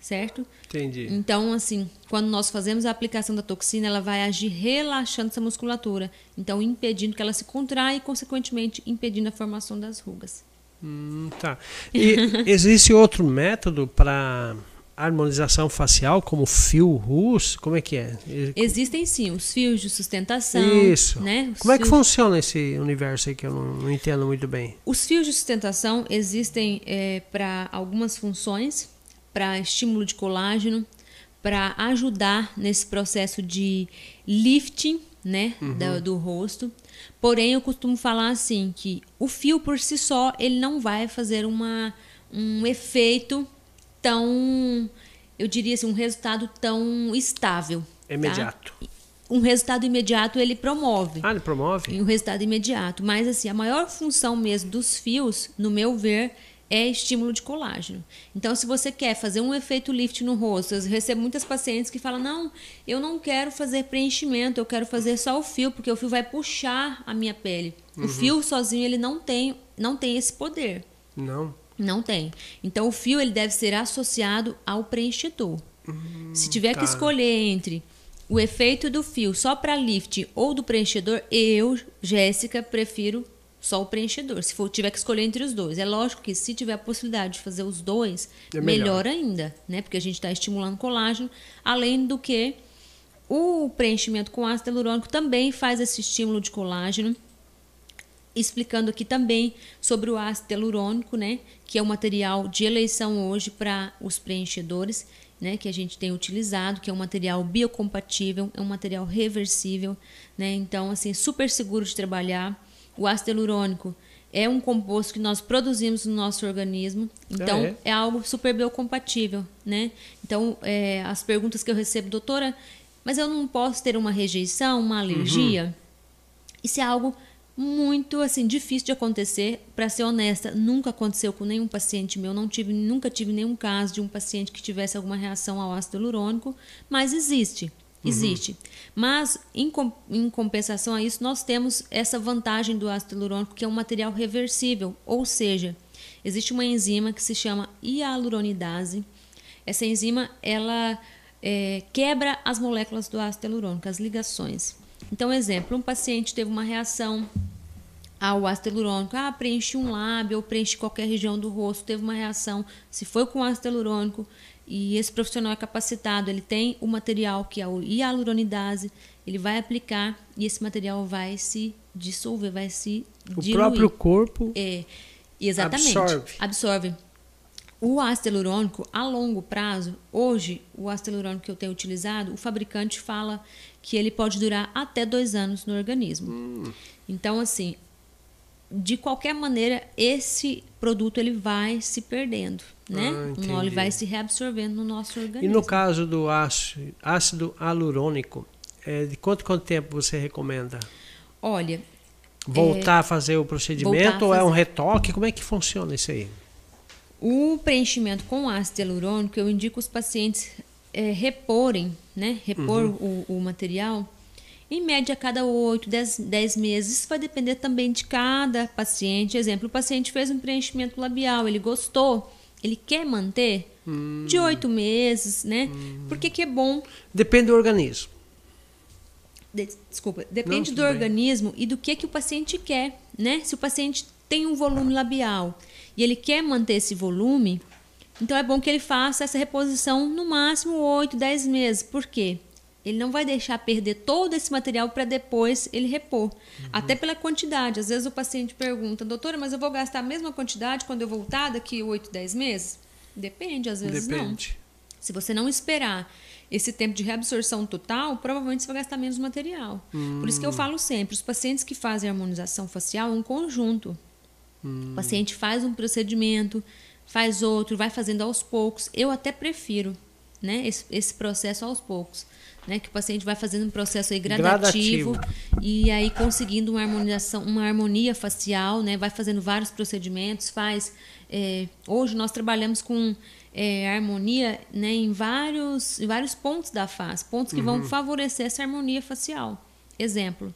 certo? Entendi. Então, assim, quando nós fazemos a aplicação da toxina, ela vai agir relaxando essa musculatura, então impedindo que ela se contraia e, consequentemente, impedindo a formação das rugas. Hum, tá. E existe outro método para harmonização facial, como fio russo? Como é que é? Existem sim os fios de sustentação, Isso. né? Os Como é que funciona esse universo aí que eu não, não entendo muito bem? Os fios de sustentação existem para algumas funções, para estímulo de colágeno, para ajudar nesse processo de lifting né, da- do rosto. Porém, eu costumo falar assim que o fio por si só ele não vai fazer uma, um efeito tão, eu diria assim, um resultado tão estável. tá? Imediato. Um resultado imediato ele promove Ah, ele promove? um resultado imediato. Mas assim, a maior função mesmo dos fios, no meu ver, é estímulo de colágeno. Então, se você quer fazer um efeito lift no rosto, eu recebo muitas pacientes que falam: não, eu não quero fazer preenchimento, eu quero fazer só o fio, porque o fio vai puxar a minha pele. O fio sozinho ele não tem, não tem esse poder. Não. Não tem. Então o fio ele deve ser associado ao preenchedor. Se tiver tá. que escolher entre o efeito do fio só para lift ou do preenchedor, eu, Jéssica, prefiro só o preenchedor. Se for tiver que escolher entre os dois, é lógico que se tiver a possibilidade de fazer os dois, É melhor. melhor. ainda, né? Porque a gente está estimulando colágeno, além do que o preenchimento com ácido hialurônico também faz esse estímulo de colágeno explicando aqui também sobre o ácido hialurônico, né, que é o material de eleição hoje para os preenchedores, né, que a gente tem utilizado, que é um material biocompatível, é um material reversível, né, então assim super seguro de trabalhar. O ácido hialurônico é um composto que nós produzimos no nosso organismo, então é? é algo super biocompatível, né? Então é, as perguntas que eu recebo, doutora, mas eu não posso ter uma rejeição, uma alergia? Isso é algo muito assim difícil de acontecer. Para ser honesta, nunca aconteceu com nenhum paciente meu. Não tive, nunca tive nenhum caso de um paciente que tivesse alguma reação ao ácido hialurônico, mas existe. Existe. Uhum. Mas, em, em, compensação a isso, nós temos essa vantagem do ácido hialurônico, que é um material reversível. Ou seja, existe uma enzima que se chama hialuronidase. Essa enzima, ela é, quebra as moléculas do ácido hialurônico, as ligações. Então, exemplo, um paciente teve uma reação ao ácido hialurônico, ah, preenche um lábio ou preenche qualquer região do rosto, teve uma reação, se foi com ácido hialurônico e esse profissional é capacitado, ele tem o material que é o hialuronidase, ele vai aplicar e esse material vai se dissolver, vai se o diluir. próprio corpo é exatamente absorve. absorve. O ácido hialurônico a longo prazo, hoje o ácido hialurônico que eu tenho utilizado, o fabricante fala que ele pode durar até dois anos no organismo. Hum. Então, assim, de qualquer maneira, esse produto ele vai se perdendo, né? Ah, ele vai se reabsorvendo no nosso organismo. E no caso do ácido, ácido hialurônico, é, de quanto quanto tempo você recomenda? Olha, voltar é, a fazer o procedimento ou é um retoque? Como é que funciona isso aí? O preenchimento com ácido hialurônico, eu indico os pacientes é, reporem, né? Repor uhum. o, o, material em média a cada 8, 10, 10 meses. Isso vai depender também de cada paciente. Exemplo, o paciente fez um preenchimento labial, ele gostou, ele quer manter hum. de 8 meses, né? Hum. Porque que é bom. Depende do organismo. De, desculpa, depende Não, do organismo bem. e do que, que o paciente quer, né? Se o paciente tem um volume labial e ele quer manter esse volume, então é bom que ele faça essa reposição no máximo 8, 10 meses. Por quê? Ele não vai deixar perder todo esse material para depois ele repor. Uhum. Até pela quantidade. Às vezes o paciente pergunta, doutora, mas eu vou gastar a mesma quantidade quando eu voltar daqui 8, 10 meses? Depende, às vezes Depende. não. Se você não esperar esse tempo de reabsorção total, provavelmente você vai gastar menos material. Hum. Por isso que eu hum. falo sempre, os pacientes que fazem harmonização facial é um conjunto. Hum. O paciente faz um procedimento, faz outro, vai fazendo aos poucos. Eu até prefiro né, esse, esse processo aos poucos. Né, que o paciente vai fazendo um processo aí gradativo, gradativo, e aí conseguindo uma harmonização, uma harmonia facial, né, vai fazendo vários procedimentos, faz. É, hoje nós trabalhamos com é, harmonia né, em, vários, em vários pontos da face, pontos que uhum. vão favorecer essa harmonia facial. Exemplo: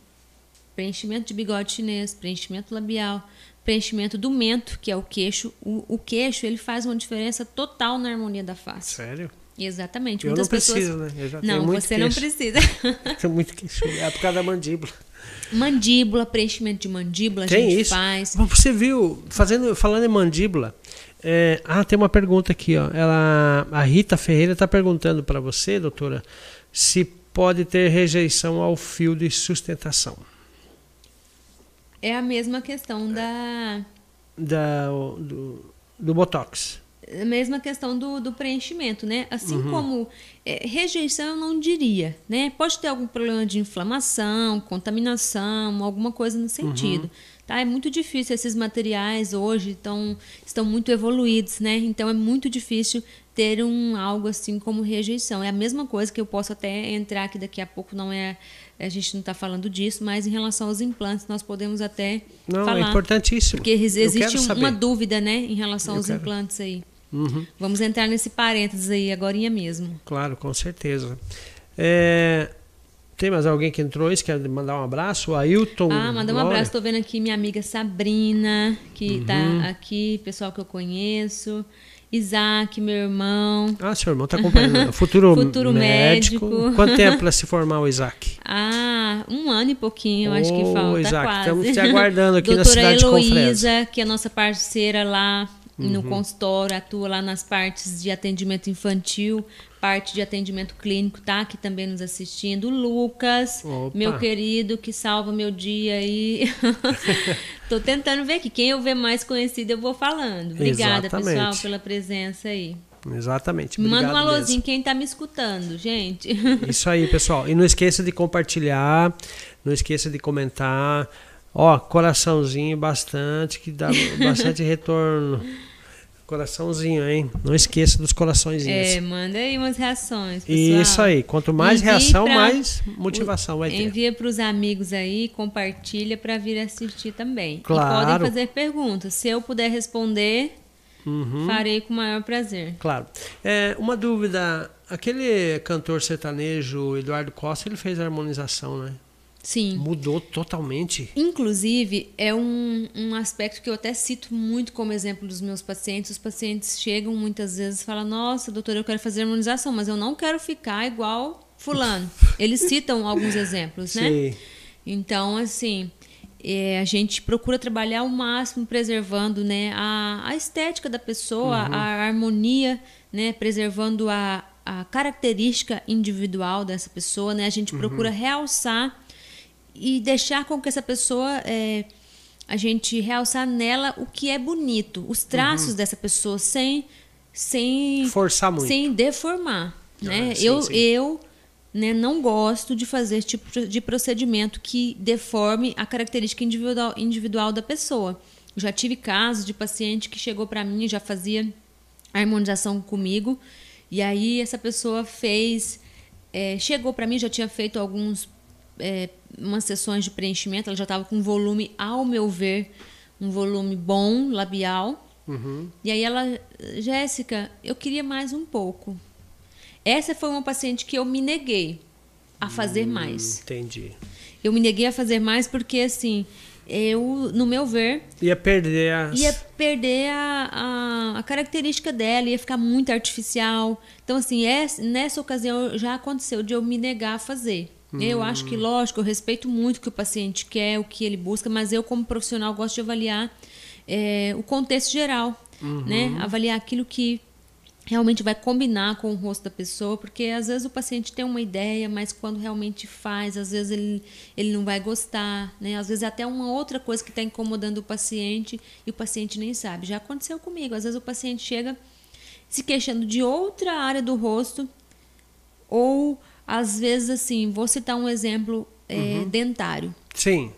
preenchimento de bigode chinês, preenchimento labial, preenchimento do mento, que é o queixo. O, o, queixo ele faz uma diferença total na harmonia da face. Sério? Exatamente. Eu Muitas não pessoas... preciso, né? Eu já não, muito você queixo. não precisa. Tenho muito queixo. É por causa da mandíbula. Mandíbula, preenchimento de mandíbula, tem a gente isso? faz. Você viu, fazendo, falando em mandíbula, é, ah, tem uma pergunta aqui, ó. Ela, a Rita Ferreira está perguntando para você, doutora, se pode ter rejeição ao fio de sustentação. É a mesma questão da. da do, do Botox. A mesma questão do, do preenchimento, né? Assim uhum. como é, rejeição, eu não diria, né? Pode ter algum problema de inflamação, contaminação, alguma coisa no sentido. Uhum. Tá? É muito difícil, esses materiais hoje tão, estão muito evoluídos, né? Então é muito difícil ter um algo assim como rejeição. É a mesma coisa que eu posso até entrar aqui daqui a pouco, não é a gente não está falando disso, mas em relação aos implantes nós podemos até não, é falar. é importantíssimo. Porque existe uma dúvida, né, em relação eu aos quero. implantes aí. Uhum. Vamos entrar nesse parênteses aí agora mesmo. Claro, com certeza. É, tem mais alguém que entrou aí? Quer mandar um abraço? O Ailton. Ah, mandar um abraço. Estou vendo aqui minha amiga Sabrina, que está uhum. aqui, pessoal que eu conheço. Isaac, meu irmão. Ah, seu irmão está acompanhando. Futuro, Futuro médico. médico. Quanto tempo para se formar o Isaac? Ah, um ano e pouquinho, oh, acho que falta Isaac, quase. Estamos te aguardando aqui Doutora na cidade Heloísa, de Confresa. que é nossa parceira lá uhum. no consultório, atua lá nas partes de atendimento infantil, parte de atendimento clínico, tá aqui também nos assistindo. Lucas, Opa. meu querido, que salva meu dia aí. Tô tentando ver aqui. Quem eu ver mais conhecido, eu vou falando. Obrigada, Exatamente. pessoal, pela presença aí. Exatamente. Obrigado Manda um alôzinho mesmo. quem está me escutando, gente. Isso aí, pessoal. E não esqueça de compartilhar, não esqueça de comentar. Ó, coraçãozinho bastante, que dá bastante retorno Coraçãozinho, hein? Não esqueça dos coraçõezinhos. É, manda aí umas reações. Pessoal. Isso aí. Quanto mais reação, pra- mais motivação vai ter. Envia para os amigos aí, compartilha para vir assistir também. Claro. E podem fazer perguntas. Se eu puder responder, Uhum. farei com o maior prazer. Claro. É, uma dúvida. Aquele cantor sertanejo, Eduardo Costa, ele fez a harmonização, né? Sim. Mudou totalmente. Inclusive, é um, um aspecto que eu até cito muito como exemplo dos meus pacientes. Os pacientes chegam muitas vezes e falam: Nossa, doutora, eu quero fazer harmonização, mas eu não quero ficar igual Fulano. Eles citam alguns exemplos, né? Sim. Então, assim, é, a gente procura trabalhar ao máximo preservando né, a, a estética da pessoa, a harmonia, né, preservando a, a característica individual dessa pessoa. Né? A gente procura realçar e deixar com que essa pessoa. é, a gente realçar nela o que é bonito, os traços dessa pessoa, sem, sem Forçar muito. sem deformar, né? Ah, sim, eu sim. eu né, não gosto de fazer esse tipo de procedimento que deforme a característica individual, individual da pessoa. Eu já tive casos de paciente que chegou para mim já fazia harmonização comigo e aí essa pessoa fez é, chegou para mim já tinha feito alguns é, umas sessões de preenchimento ela já estava com um volume ao meu ver um volume bom labial Uhum. e aí ela, Jéssica, eu queria mais um pouco. Essa foi uma paciente que eu me neguei a fazer mais. Entendi. Eu me neguei a fazer mais porque, assim, eu, no meu ver, Ia perder as. ia perder a, a, a característica dela, ia ficar muito artificial. Então, assim, essa, nessa ocasião já aconteceu de eu me negar a fazer. Eu acho que, lógico, eu respeito muito o que o paciente quer, o que ele busca, mas eu, como profissional, gosto de avaliar eh, o contexto geral, né? Avaliar aquilo que realmente vai combinar com o rosto da pessoa, porque às vezes o paciente tem uma ideia, mas quando realmente faz, às vezes ele, ele não vai gostar, né? Às vezes é até uma outra coisa que está incomodando o paciente e o paciente nem sabe. Já aconteceu comigo, às vezes o paciente chega se queixando de outra área do rosto ou às vezes assim, vou citar um exemplo eh, dentário. Sim.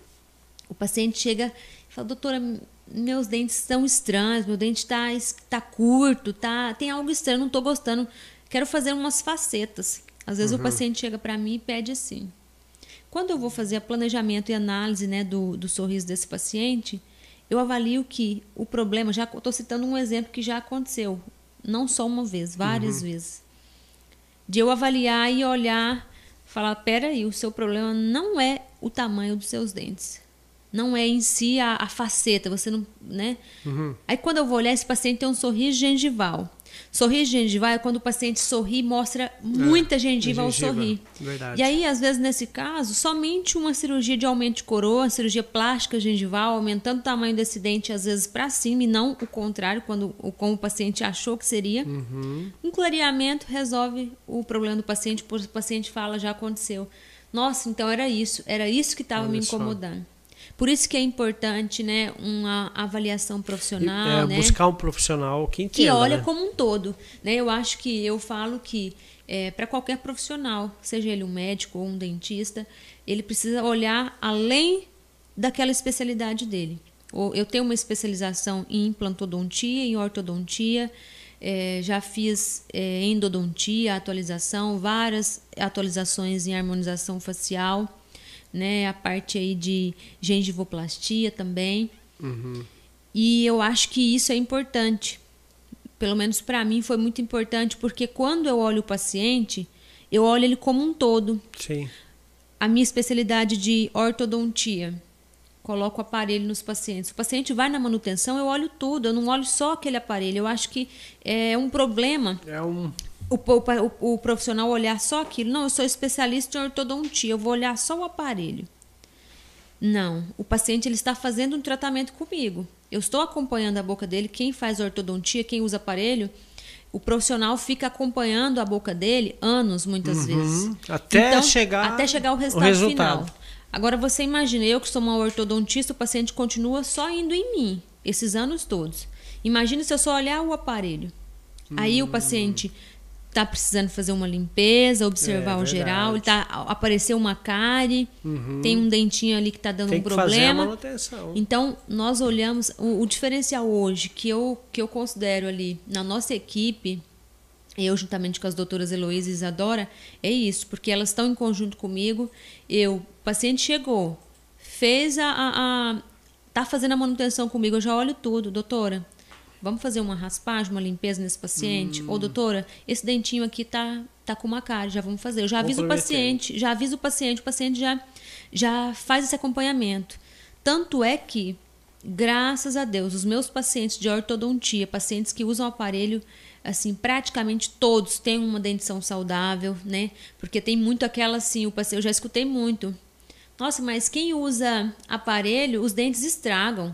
O paciente chega e fala, doutora, meus dentes estão estranhos, meu dente está tá curto, tá, tem algo estranho, não estou gostando, quero fazer umas facetas. Às vezes o paciente chega para mim e pede assim. Quando eu vou fazer planejamento e análise né, do, do sorriso desse paciente, eu avalio que o problema, já estou citando um exemplo que já aconteceu, não só uma vez, várias vezes. De eu avaliar e olhar, falar, peraí, o seu problema não é o tamanho dos seus dentes. Não é em si a, a faceta, você não, né? Aí quando eu vou olhar, esse paciente tem um sorriso gengival. Sorriso gengival é quando o paciente sorri e mostra muita gengiva, ao gengiva, sorrir. verdade. E aí, às vezes, nesse caso, somente uma cirurgia de aumento de coroa, cirurgia plástica gengival, aumentando o tamanho desse dente, às vezes, para cima, e não o contrário, quando, o- como o paciente achou que seria. Uhum. Um clareamento resolve o problema do paciente, pois o paciente fala, já aconteceu. Nossa, então era isso, era isso que estava me Olha só. Por isso que é importante, né, uma avaliação profissional, é, né? buscar um profissional que entenda. que olha né? como um todo. Né? Eu acho que eu falo que para qualquer profissional, seja ele um médico ou um dentista, ele precisa olhar além daquela especialidade dele. Eu tenho uma especialização em implantodontia, em ortodontia, eh, já fiz eh, endodontia, atualização, várias atualizações em harmonização facial, né? a parte aí de gengivoplastia também. E eu acho que isso é importante. Pelo menos para mim foi muito importante, porque quando eu olho o paciente, eu olho ele como um todo. Sim. A minha especialidade de ortodontia, coloco o aparelho nos pacientes. O paciente vai na manutenção, eu olho tudo, eu não olho só aquele aparelho. Eu acho que é um problema É um. O, o- o profissional olhar só aquilo. Não, eu sou especialista em ortodontia, eu vou olhar só o aparelho. Não, o paciente ele está fazendo um tratamento comigo. Eu estou acompanhando a boca dele. Quem faz ortodontia, quem usa aparelho, o profissional fica acompanhando a boca dele anos, muitas vezes. Uhum. Até Então, chegar até chegar o o resultado, resultado. final. Agora você imagina, eu que sou uma ortodontista, o paciente continua só indo em mim esses anos todos. Imagina se eu só olhar o aparelho. Aí Hum. o paciente tá precisando fazer uma limpeza, observar É, o geral, ele tá apareceu uma cárie, tem um dentinho ali que tá dando Tem um que fazer a problema. manutenção. Então, nós olhamos o, o diferencial hoje que eu, que eu considero ali na nossa equipe, eu juntamente com as doutoras Heloísa e Isadora, é isso, porque elas estão em conjunto comigo. Eu, o paciente chegou, fez a, a, a tá fazendo a manutenção comigo, eu já olho tudo, doutora. Vamos fazer uma raspagem, uma limpeza nesse paciente? Hum. Ou doutora, esse dentinho aqui tá tá com uma cárie, já vamos fazer. Eu já aviso o paciente, já aviso o paciente, o paciente já já faz esse acompanhamento. Tanto é que, graças a Deus, os meus pacientes de ortodontia, pacientes que usam aparelho, assim, praticamente todos têm uma dentição saudável, né? Porque tem muito aquela assim, o paciente, eu já escutei muito. Nossa, mas quem usa aparelho, os dentes estragam.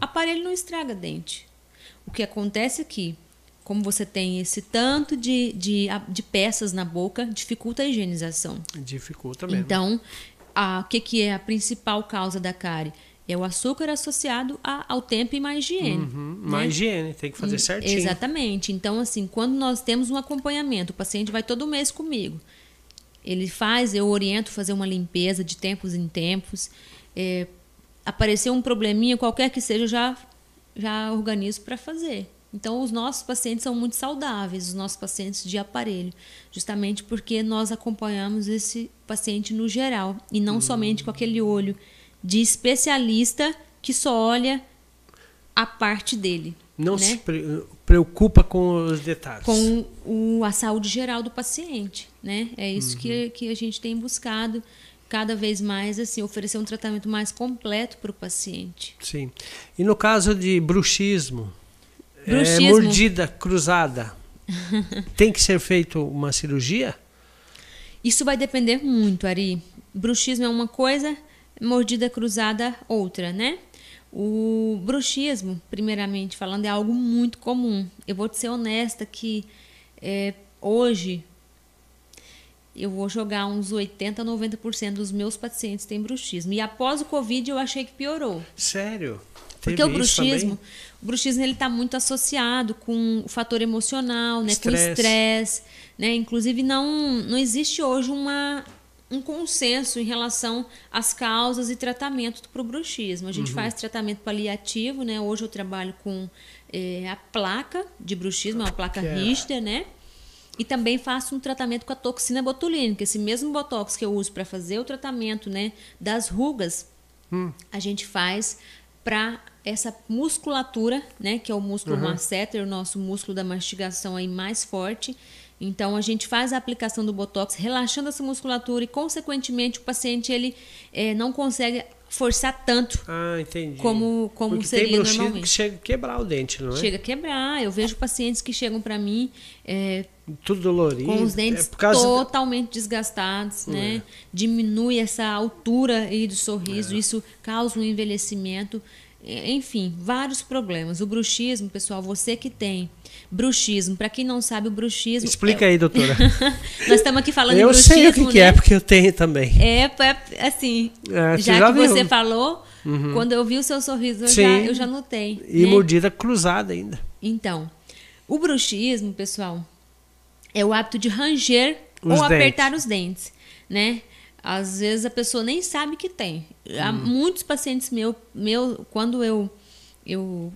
Aparelho não estraga dente. O que acontece aqui, como você tem esse tanto de, de, de peças na boca, dificulta a higienização. Dificulta mesmo. Então, o que, que é a principal causa da cárie? É o açúcar associado a- ao tempo e má higiene. Uhum, né? Mais higiene, tem que fazer certinho. Exatamente. Então, assim, quando nós temos um acompanhamento, o paciente vai todo mês comigo. Ele faz, eu oriento fazer uma limpeza de tempos em tempos. É, apareceu um probleminha, qualquer que seja, eu já, já organizo para fazer. Então, os nossos pacientes são muito saudáveis, os nossos pacientes de aparelho, justamente porque nós acompanhamos esse paciente no geral e não somente com aquele olho de especialista que só olha a parte dele. Não né? se pre- preocupa com os detalhes. com o, a saúde geral do paciente, né? É isso que, que a gente tem buscado cada vez mais, assim, oferecer um tratamento mais completo para o paciente. Sim. E no caso de bruxismo, é, Bruxismo. mordida cruzada, tem que ser feito uma cirurgia? Isso vai depender muito, Ari. Bruxismo é uma coisa, mordida cruzada outra, né? O bruxismo, primeiramente falando, é algo muito comum. Eu vou te ser honesta que é, hoje eu vou jogar uns 80 a 90% dos meus pacientes têm bruxismo. E após o Covid eu achei que piorou. Sério? Porque Teve o bruxismo, o bruxismo ele está muito associado com o fator emocional, né, com Estresse. estresse, né? Inclusive não não existe hoje uma um consenso em relação às causas e tratamento para o bruxismo. A Uhum. gente faz tratamento paliativo, né? Hoje eu trabalho com eh, a placa de bruxismo, é uma placa é- Richter, né? E também faço um tratamento com a toxina botulínica, esse mesmo botox que eu uso para fazer o tratamento, né, das rugas, Hum. a gente faz para essa musculatura, né, que é o músculo masseter, o nosso músculo da mastigação aí mais forte. Então a gente faz a aplicação do botox, relaxando essa musculatura e consequentemente o paciente ele eh, não consegue forçar tanto Ah, entendi. como como Porque seria tem normalmente. que chega a quebrar o dente, não é? Chega a quebrar. Eu vejo pacientes que chegam para mim eh, Tudo dolorido. com os dentes é totalmente desgastados, né? Diminui essa altura aí do sorriso, É. isso causa um envelhecimento, enfim, vários problemas. O bruxismo, pessoal, você que tem bruxismo, para quem não sabe, o bruxismo Explica é- aí, doutora. Nós estamos aqui falando eu de bruxismo, sei o que, que né? é, porque eu tenho também. É, é, assim, É, já, já que viu. você falou, quando eu vi o seu sorriso, eu, Sim. já, eu já notei. E né? mordida cruzada ainda. Então, o bruxismo, pessoal, é o hábito de ranger Os ou dentes. apertar os dentes, né? Às vezes a pessoa nem sabe que tem. Há Hum. muitos pacientes meu, meu quando eu eu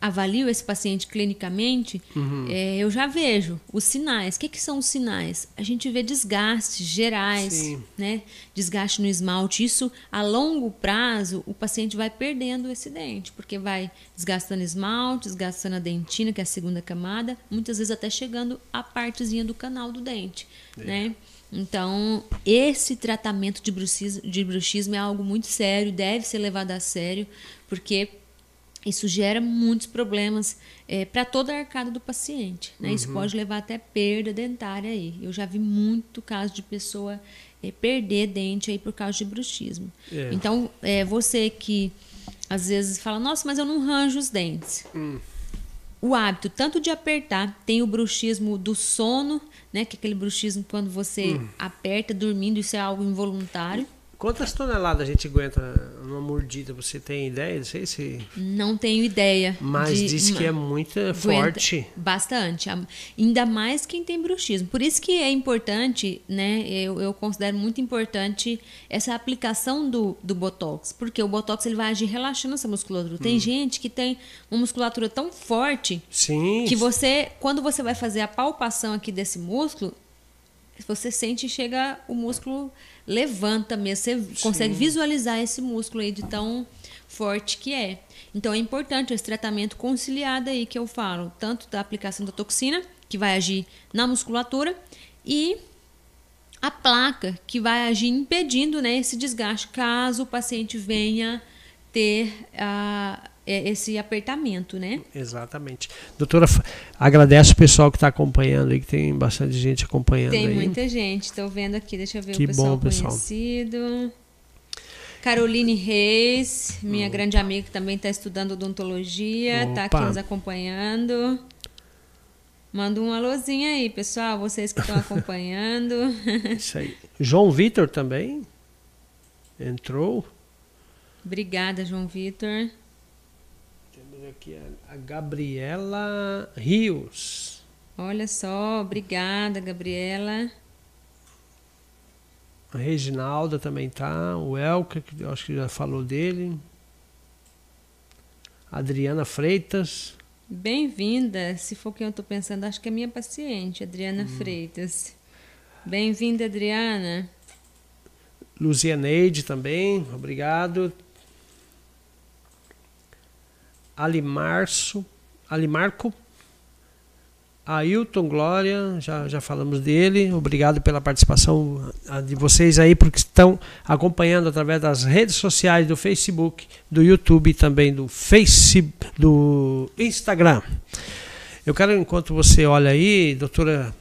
avalio esse paciente clinicamente, Uhum. é, eu já vejo os sinais. O que, que são os sinais? A gente vê desgastes gerais, Sim. né? Desgaste no esmalte. Isso, a longo prazo, o paciente vai perdendo esse dente, porque vai desgastando esmalte, desgastando a dentina, que é a segunda camada, muitas vezes até chegando à partezinha do canal do dente, né? Então, esse tratamento de bruxismo, de bruxismo é algo muito sério, deve ser levado a sério, porque isso gera muitos problemas para toda a arcada do paciente. Né? Isso pode levar até perda dentária aí. Eu já vi muito caso de pessoa eh, perder dente aí por causa de bruxismo. É. Então, eh, você que às vezes fala, nossa, mas eu não ranjo os dentes. O hábito tanto de apertar, tem o bruxismo do sono, né? Que é aquele bruxismo quando você aperta dormindo, isso é algo involuntário. Quantas toneladas a gente aguenta numa mordida? Você tem ideia? Não sei se. Não tenho ideia. Mas de- diz que é muito forte. Bastante. Ainda mais quem tem bruxismo. Por isso que é importante, né? Eu, eu considero muito importante essa aplicação do, do Botox. Porque o Botox ele vai agir relaxando essa musculatura. Hum. Tem gente que tem uma musculatura tão forte Sim. que você, quando você vai fazer a palpação aqui desse músculo, você sente e chega o músculo levanta mesmo, você consegue visualizar esse músculo aí de tão forte que é. Então é importante esse tratamento conciliado aí que eu falo, tanto da aplicação da toxina, que vai agir na musculatura, e a placa, que vai agir impedindo né, esse desgaste, caso o paciente venha ter ah, é, esse apertamento, né? Exatamente. Doutora, agradece o pessoal que está acompanhando aí, que tem bastante gente acompanhando Tem aí. muita gente, estou vendo aqui, deixa eu ver Que o pessoal bom, pessoal. conhecido. Caroline Reis, minha grande amiga que também está estudando odontologia, está aqui nos acompanhando. Manda um alôzinho aí, pessoal, vocês que estão acompanhando. Isso aí. João Vitor também entrou. Obrigada, João Vitor. Temos aqui a, Gabriela Rios. Olha só, obrigada, Gabriela. A Reginalda também tá. O Elker, que eu acho que já falou dele. Adriana Freitas. Bem-vinda. Se for quem eu estou pensando, acho que é minha paciente, Adriana Hum. Freitas. Bem-vinda, Adriana. Luzianeide também, obrigado. Alimarço, Alimarco, Ailton Glória, já, já falamos dele. Obrigado pela participação de vocês aí, porque estão acompanhando através das redes sociais do Facebook, do YouTube e também do Face, do Instagram. Eu quero, enquanto você olha aí, doutora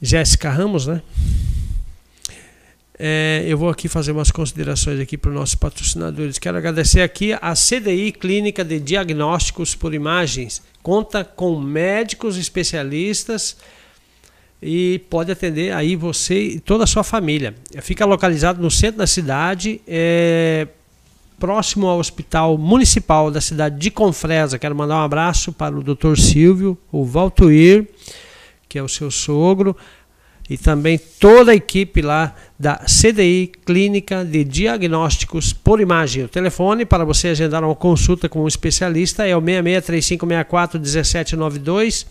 Jéssica Ramos, né? É, eu vou aqui fazer umas considerações aqui para os nossos patrocinadores. Quero agradecer aqui a CDI Clínica de Diagnósticos por Imagens. Conta com médicos especialistas e pode atender aí você e toda a sua família. Fica localizado no centro da cidade, é, próximo ao Hospital Municipal da cidade de Confresa. Quero mandar um abraço para o Dr. Silvio, o Valtuir, que é o seu sogro, e também toda a equipe lá da CDI Clínica de Diagnósticos por Imagem. O telefone para você agendar uma consulta com um especialista é o 663564 1792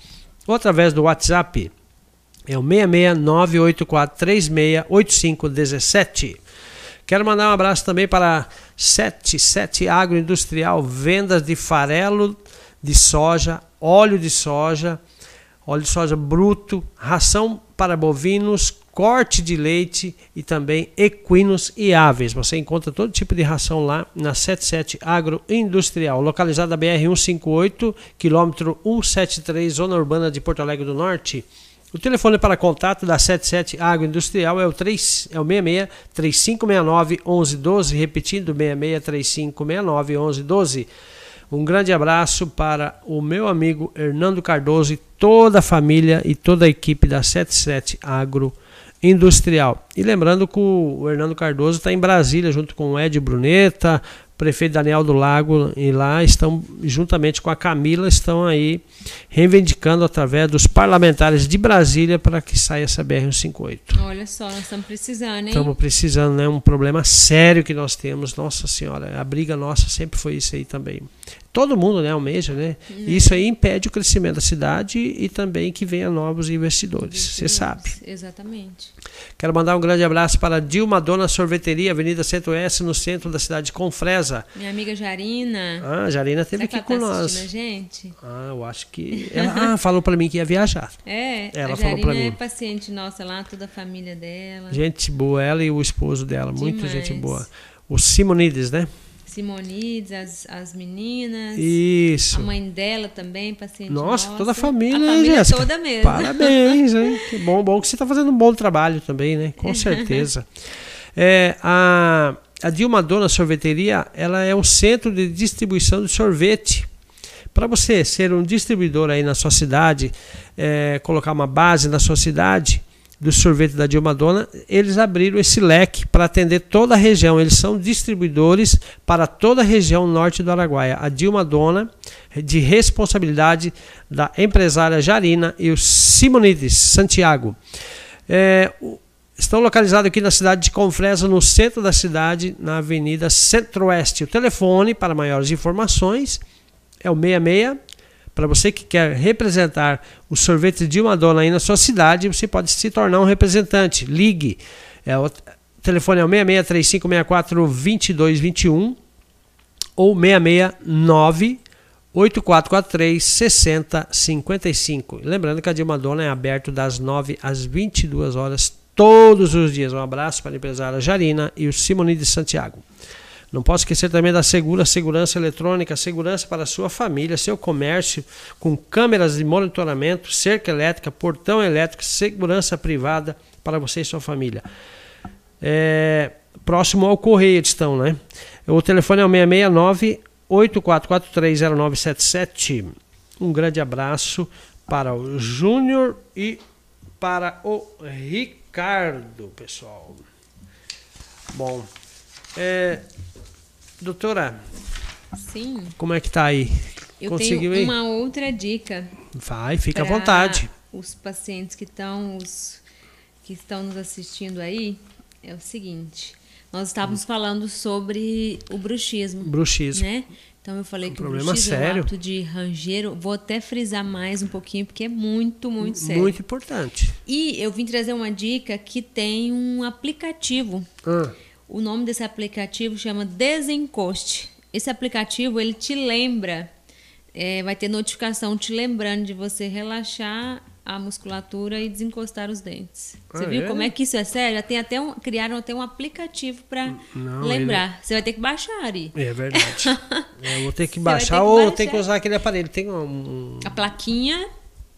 ou através do WhatsApp. É o 66984368517. Quero mandar um abraço também para a 77 Agroindustrial, vendas de farelo de soja, óleo de soja, óleo de soja bruto, ração para bovinos, corte de leite e também equinos e aves. Você encontra todo tipo de ração lá na 77 Agroindustrial, localizada BR 158, quilômetro 173, zona urbana de Porto Alegre do Norte. O telefone para contato da 77 Agroindustrial é o, 3, é o 66 3569 1112, repetindo 66 3569 1112. Um grande abraço para o meu amigo Hernando Cardoso e toda a família e toda a equipe da 77 Agro Industrial. E lembrando que o Hernando Cardoso está em Brasília junto com o Ed Bruneta, prefeito Daniel do Lago, e lá estão, juntamente com a Camila, estão aí reivindicando através dos parlamentares de Brasília para que saia essa BR-158. Olha só, nós estamos precisando, hein? Estamos precisando, né? Um problema sério que nós temos. Nossa Senhora, a briga nossa sempre foi isso aí também. Todo mundo, né, almeja, né? Isso aí impede o crescimento da cidade e também que venha novos investidores. Você sabe. Exatamente. Quero mandar um grande abraço para Dilma Dona Sorveteria, Avenida Centro-Oeste, no centro da cidade de Confresa. Minha amiga Jarina. Ah, Jarina que aqui ela com tá nós. a gente? Ah, eu acho que. Ela ah, falou para mim que ia viajar. É, Ela a falou pra é mim. paciente nossa lá, toda a família dela. Gente boa, ela e o esposo dela, Demais. gente boa. O Simonides, né? Simonides, as, as meninas. Isso. A mãe dela também, paciente Nossa, nossa. toda a família, A família Jéssica? toda mesmo. Parabéns, hein? Que bom, bom que você está fazendo um bom trabalho também, né? Com certeza. É, a, a Dilma Dona Sorveteria, ela é um centro de distribuição de sorvete. Para você ser um distribuidor aí na sua cidade, é, colocar uma base na sua cidade, do sorvete da Dilma Dona, eles abriram esse leque para atender toda a região. Eles são distribuidores para toda a região norte do Araguaia. A Dilma Dona, de responsabilidade da empresária Jarina e o Simonides Santiago. É, estão localizados aqui na cidade de Confresa, no centro da cidade, na Avenida Centro-Oeste. O telefone para maiores informações é o 66 para você que quer representar o sorvete de uma dona aí na sua cidade, você pode se tornar um representante. Ligue. É, o telefone é o 6635642221 ou 669 8443 6055. Lembrando que a Dilma Dona é aberto das 9 às 22 horas todos os dias. Um abraço para a empresária Jarina e o Simone de Santiago. Não posso esquecer também da Segura Segurança Eletrônica, segurança para sua família, seu comércio, com câmeras de monitoramento, cerca elétrica, portão elétrico, segurança privada para você e sua família. É, próximo ao Correio estão, né? O telefone é o 669 84430977. Um grande abraço para o Júnior e para o Ricardo, pessoal. Bom, é, Doutora, Sim. como é que tá aí? Eu Conseguiu tenho aí? uma outra dica. Vai, fica à vontade. Os pacientes que estão os que estão nos assistindo aí é o seguinte. Nós estávamos Hum. falando sobre o bruxismo, Bruxismo. né? Então eu falei Um que o bruxismo é sério. um ato de rangeiro. Vou até frisar mais um pouquinho porque é muito, muito sério. Muito importante. E eu vim trazer uma dica que tem um aplicativo Ah, o nome desse aplicativo chama Desencoste. Esse aplicativo ele te lembra, é, vai ter notificação te lembrando de você relaxar a musculatura e desencostar os dentes. Você Ah, viu é? como é que isso é sério? Já Tem até um, criaram até um aplicativo para lembrar. Você vai ter que baixar Ari. é verdade. É, eu vou ter que Você baixar ter que ou ter que usar aquele aparelho. Tem um. A plaquinha,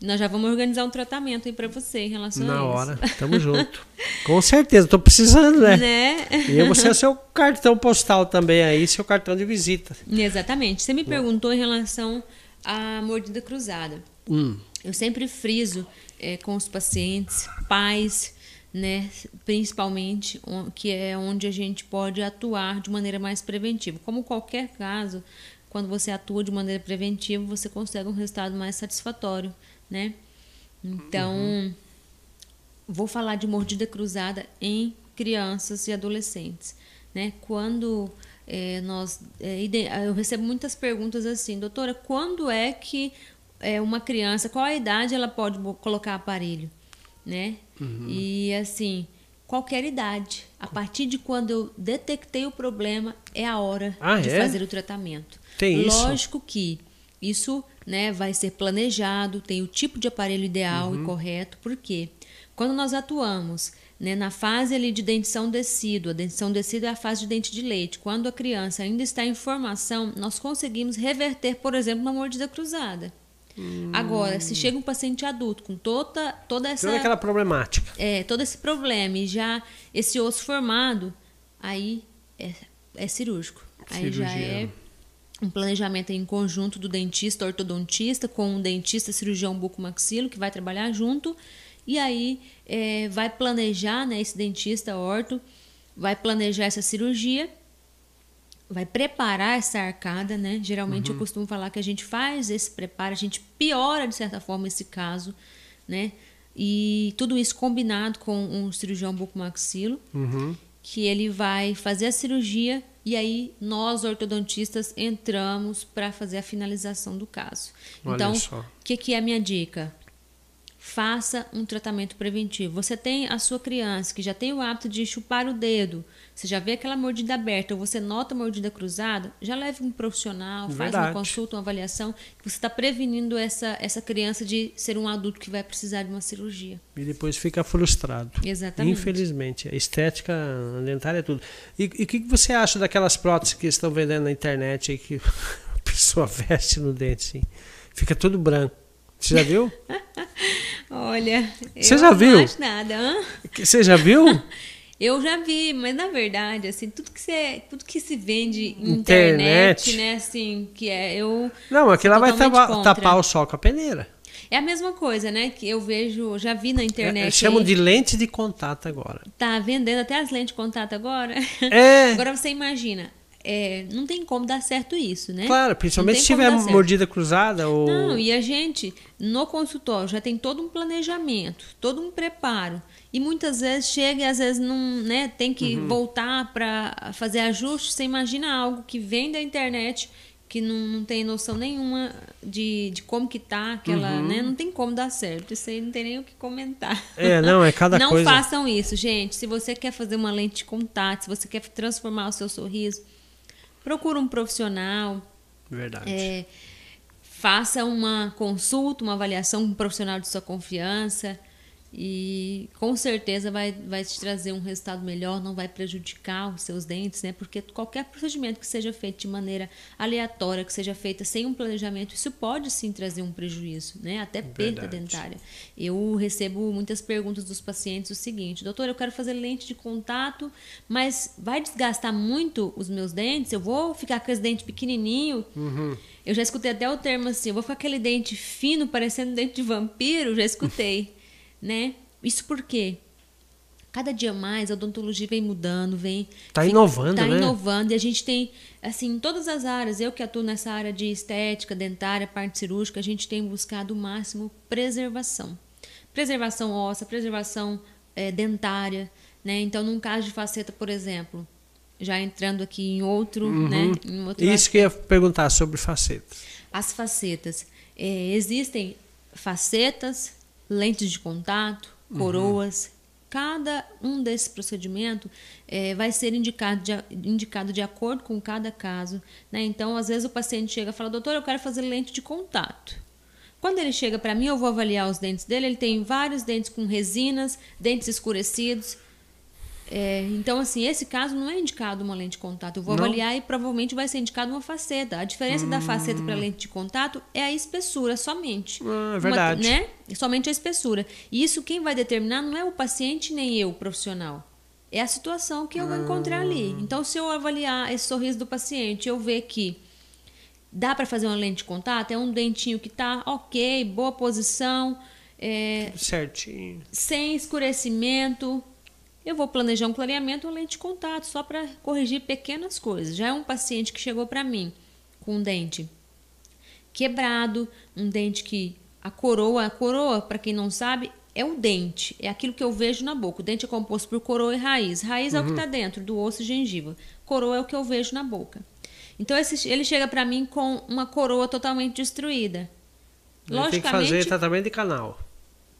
nós já vamos organizar um tratamento aí para você em relação a Na isso. hora, tamo junto. Com certeza, tô precisando, né? Né? E eu vou ser o seu cartão postal também aí, seu cartão de visita. Exatamente. Você me perguntou em relação à mordida cruzada. Hum, Eu sempre friso eh, com os pacientes, pais, né, principalmente, que é onde a gente pode atuar de maneira mais preventiva. Como qualquer caso, quando você atua de maneira preventiva, você consegue um resultado mais satisfatório, né? Então, vou falar de mordida cruzada em crianças e adolescentes, né? Quando eh, nós ide- eu recebo muitas perguntas assim, doutora, quando é que é, uma criança, qual a idade ela pode colocar aparelho, né? E assim, qualquer idade, a partir de quando eu detectei o problema é a hora Ah, de é? fazer o tratamento. Tem isso? Lógico que isso né, vai ser planejado, tem o tipo de aparelho ideal Uhum. e correto, porque quando nós atuamos né, na fase ali de dentição decídua, a dentição decídua é a fase de dente de leite, quando a criança ainda está em formação, nós conseguimos reverter, por exemplo, uma mordida cruzada. Agora, se chega um paciente adulto com toda, toda essa toda aquela problemática. é, todo esse problema e já esse osso formado, aí é, é cirúrgico. Aí já Cirurgia. é um planejamento em conjunto do dentista, ortodontista, com um dentista cirurgião bucomaxilo, que vai trabalhar junto, e aí é, vai planejar, né, esse dentista orto, vai planejar essa cirurgia, vai preparar essa arcada, né? Geralmente Uhum. eu costumo falar que a gente faz esse preparo, a gente piora de certa forma esse caso, né? E tudo isso combinado com um cirurgião bucomaxilo, Uhum. Que ele vai fazer a cirurgia e aí nós ortodontistas entramos para fazer a finalização do caso. Olha então, o que, que é a minha dica? Faça um tratamento preventivo. Você tem a sua criança que já tem o hábito de chupar o dedo, você já vê aquela mordida aberta ou você nota a mordida cruzada, já leve um profissional, faz uma Verdade. consulta, uma avaliação, que você está prevenindo essa, essa criança de ser um adulto que vai precisar de uma cirurgia. E depois fica frustrado. Exatamente. Infelizmente. A estética dentária é tudo. E e o que que você acha daquelas próteses que estão vendendo na internet aí que a pessoa veste no dente assim? Fica tudo branco. Você já viu? Olha, Você eu já não viu? acho nada. hã? Você já viu? Eu já vi, mas na verdade, assim, tudo que, você, tudo que se vende Internet. internet, né, assim, que é, eu... Não, aquilo lá vai tapar, tapar o sol com a peneira. É a mesma coisa, né? Que eu vejo, já vi na internet. É, chamam de lente de contato agora. Tá vendendo até as lentes de contato agora. É. Agora você imagina, é, não tem como dar certo isso, né? Claro, Não principalmente se tiver mordida cruzada ou. Não, e a gente, no consultório, já tem todo um planejamento, todo um preparo. E muitas vezes chega e às vezes não, né, tem que Uhum. voltar para fazer ajustes. Você imagina algo que vem da internet, que não, não tem noção nenhuma de, de como que tá, aquela, Uhum. né? Não tem como dar certo. Isso aí não tem nem o que comentar. É, não, é cada não coisa. façam isso, gente. Se você quer fazer uma lente de contato, se você quer transformar o seu sorriso, procura um profissional, Verdade. é, faça uma consulta, uma avaliação com um profissional de sua confiança e com certeza vai, vai te trazer um resultado melhor, não vai prejudicar os seus dentes, né? Porque qualquer procedimento que seja feito de maneira aleatória, que seja feita sem um planejamento, isso pode sim trazer um prejuízo, né? Até perda Verdade. dentária. Eu recebo muitas perguntas dos pacientes o seguinte: doutor, eu quero fazer lente de contato, mas vai desgastar muito os meus dentes? Eu vou ficar com esse dente pequenininho? Eu já escutei até o termo assim: eu vou ficar com aquele dente fino, parecendo dente de vampiro? Já escutei, né? Isso por quê? Cada dia mais a odontologia vem mudando, vem. Tá fica- inovando, tá né? inovando e a gente tem, assim, em todas as áreas, eu que atuo nessa área de estética, dentária, parte cirúrgica, a gente tem buscado o máximo preservação. Preservação óssea, preservação eh, dentária, né? Então, num caso de faceta, por exemplo, já entrando aqui em outro, né? Em outro Isso que eu ia perguntar sobre facetas. as facetas. É, existem facetas, lentes de contato, Uhum. coroas. Cada um desses procedimentos é, vai ser indicado de, indicado de acordo com cada caso. Né? Então, às vezes o paciente chega e fala, doutor, eu quero fazer lente de contato. Quando ele chega para mim, eu vou avaliar os dentes dele. Ele tem vários dentes com resinas, dentes escurecidos. É, então, assim, esse caso não é indicado uma lente de contato. Eu vou Não? avaliar e provavelmente vai ser indicado uma faceta. A diferença da faceta para lente de contato é a espessura somente. Ah, é Uma- verdade. né? Somente a espessura. E isso quem vai determinar não é o paciente nem eu, profissional. É a situação que eu vou encontrar ali. Ah. Então, se eu avaliar esse sorriso do paciente, eu ver que dá para fazer uma lente de contato, é um dentinho que tá ok, boa posição, é, certinho. sem escurecimento. Eu vou planejar um clareamento ou lente de contato, só para corrigir pequenas coisas. Já é um paciente que chegou para mim com um dente quebrado, um dente que a coroa, a coroa, para quem não sabe, é o dente, é aquilo que eu vejo na boca. O dente é composto por coroa e raiz. Raiz é o que está dentro do osso e gengiva. Coroa é o que eu vejo na boca. Então esse- ele chega para mim com uma coroa totalmente destruída. Ele tem que fazer tratamento de canal.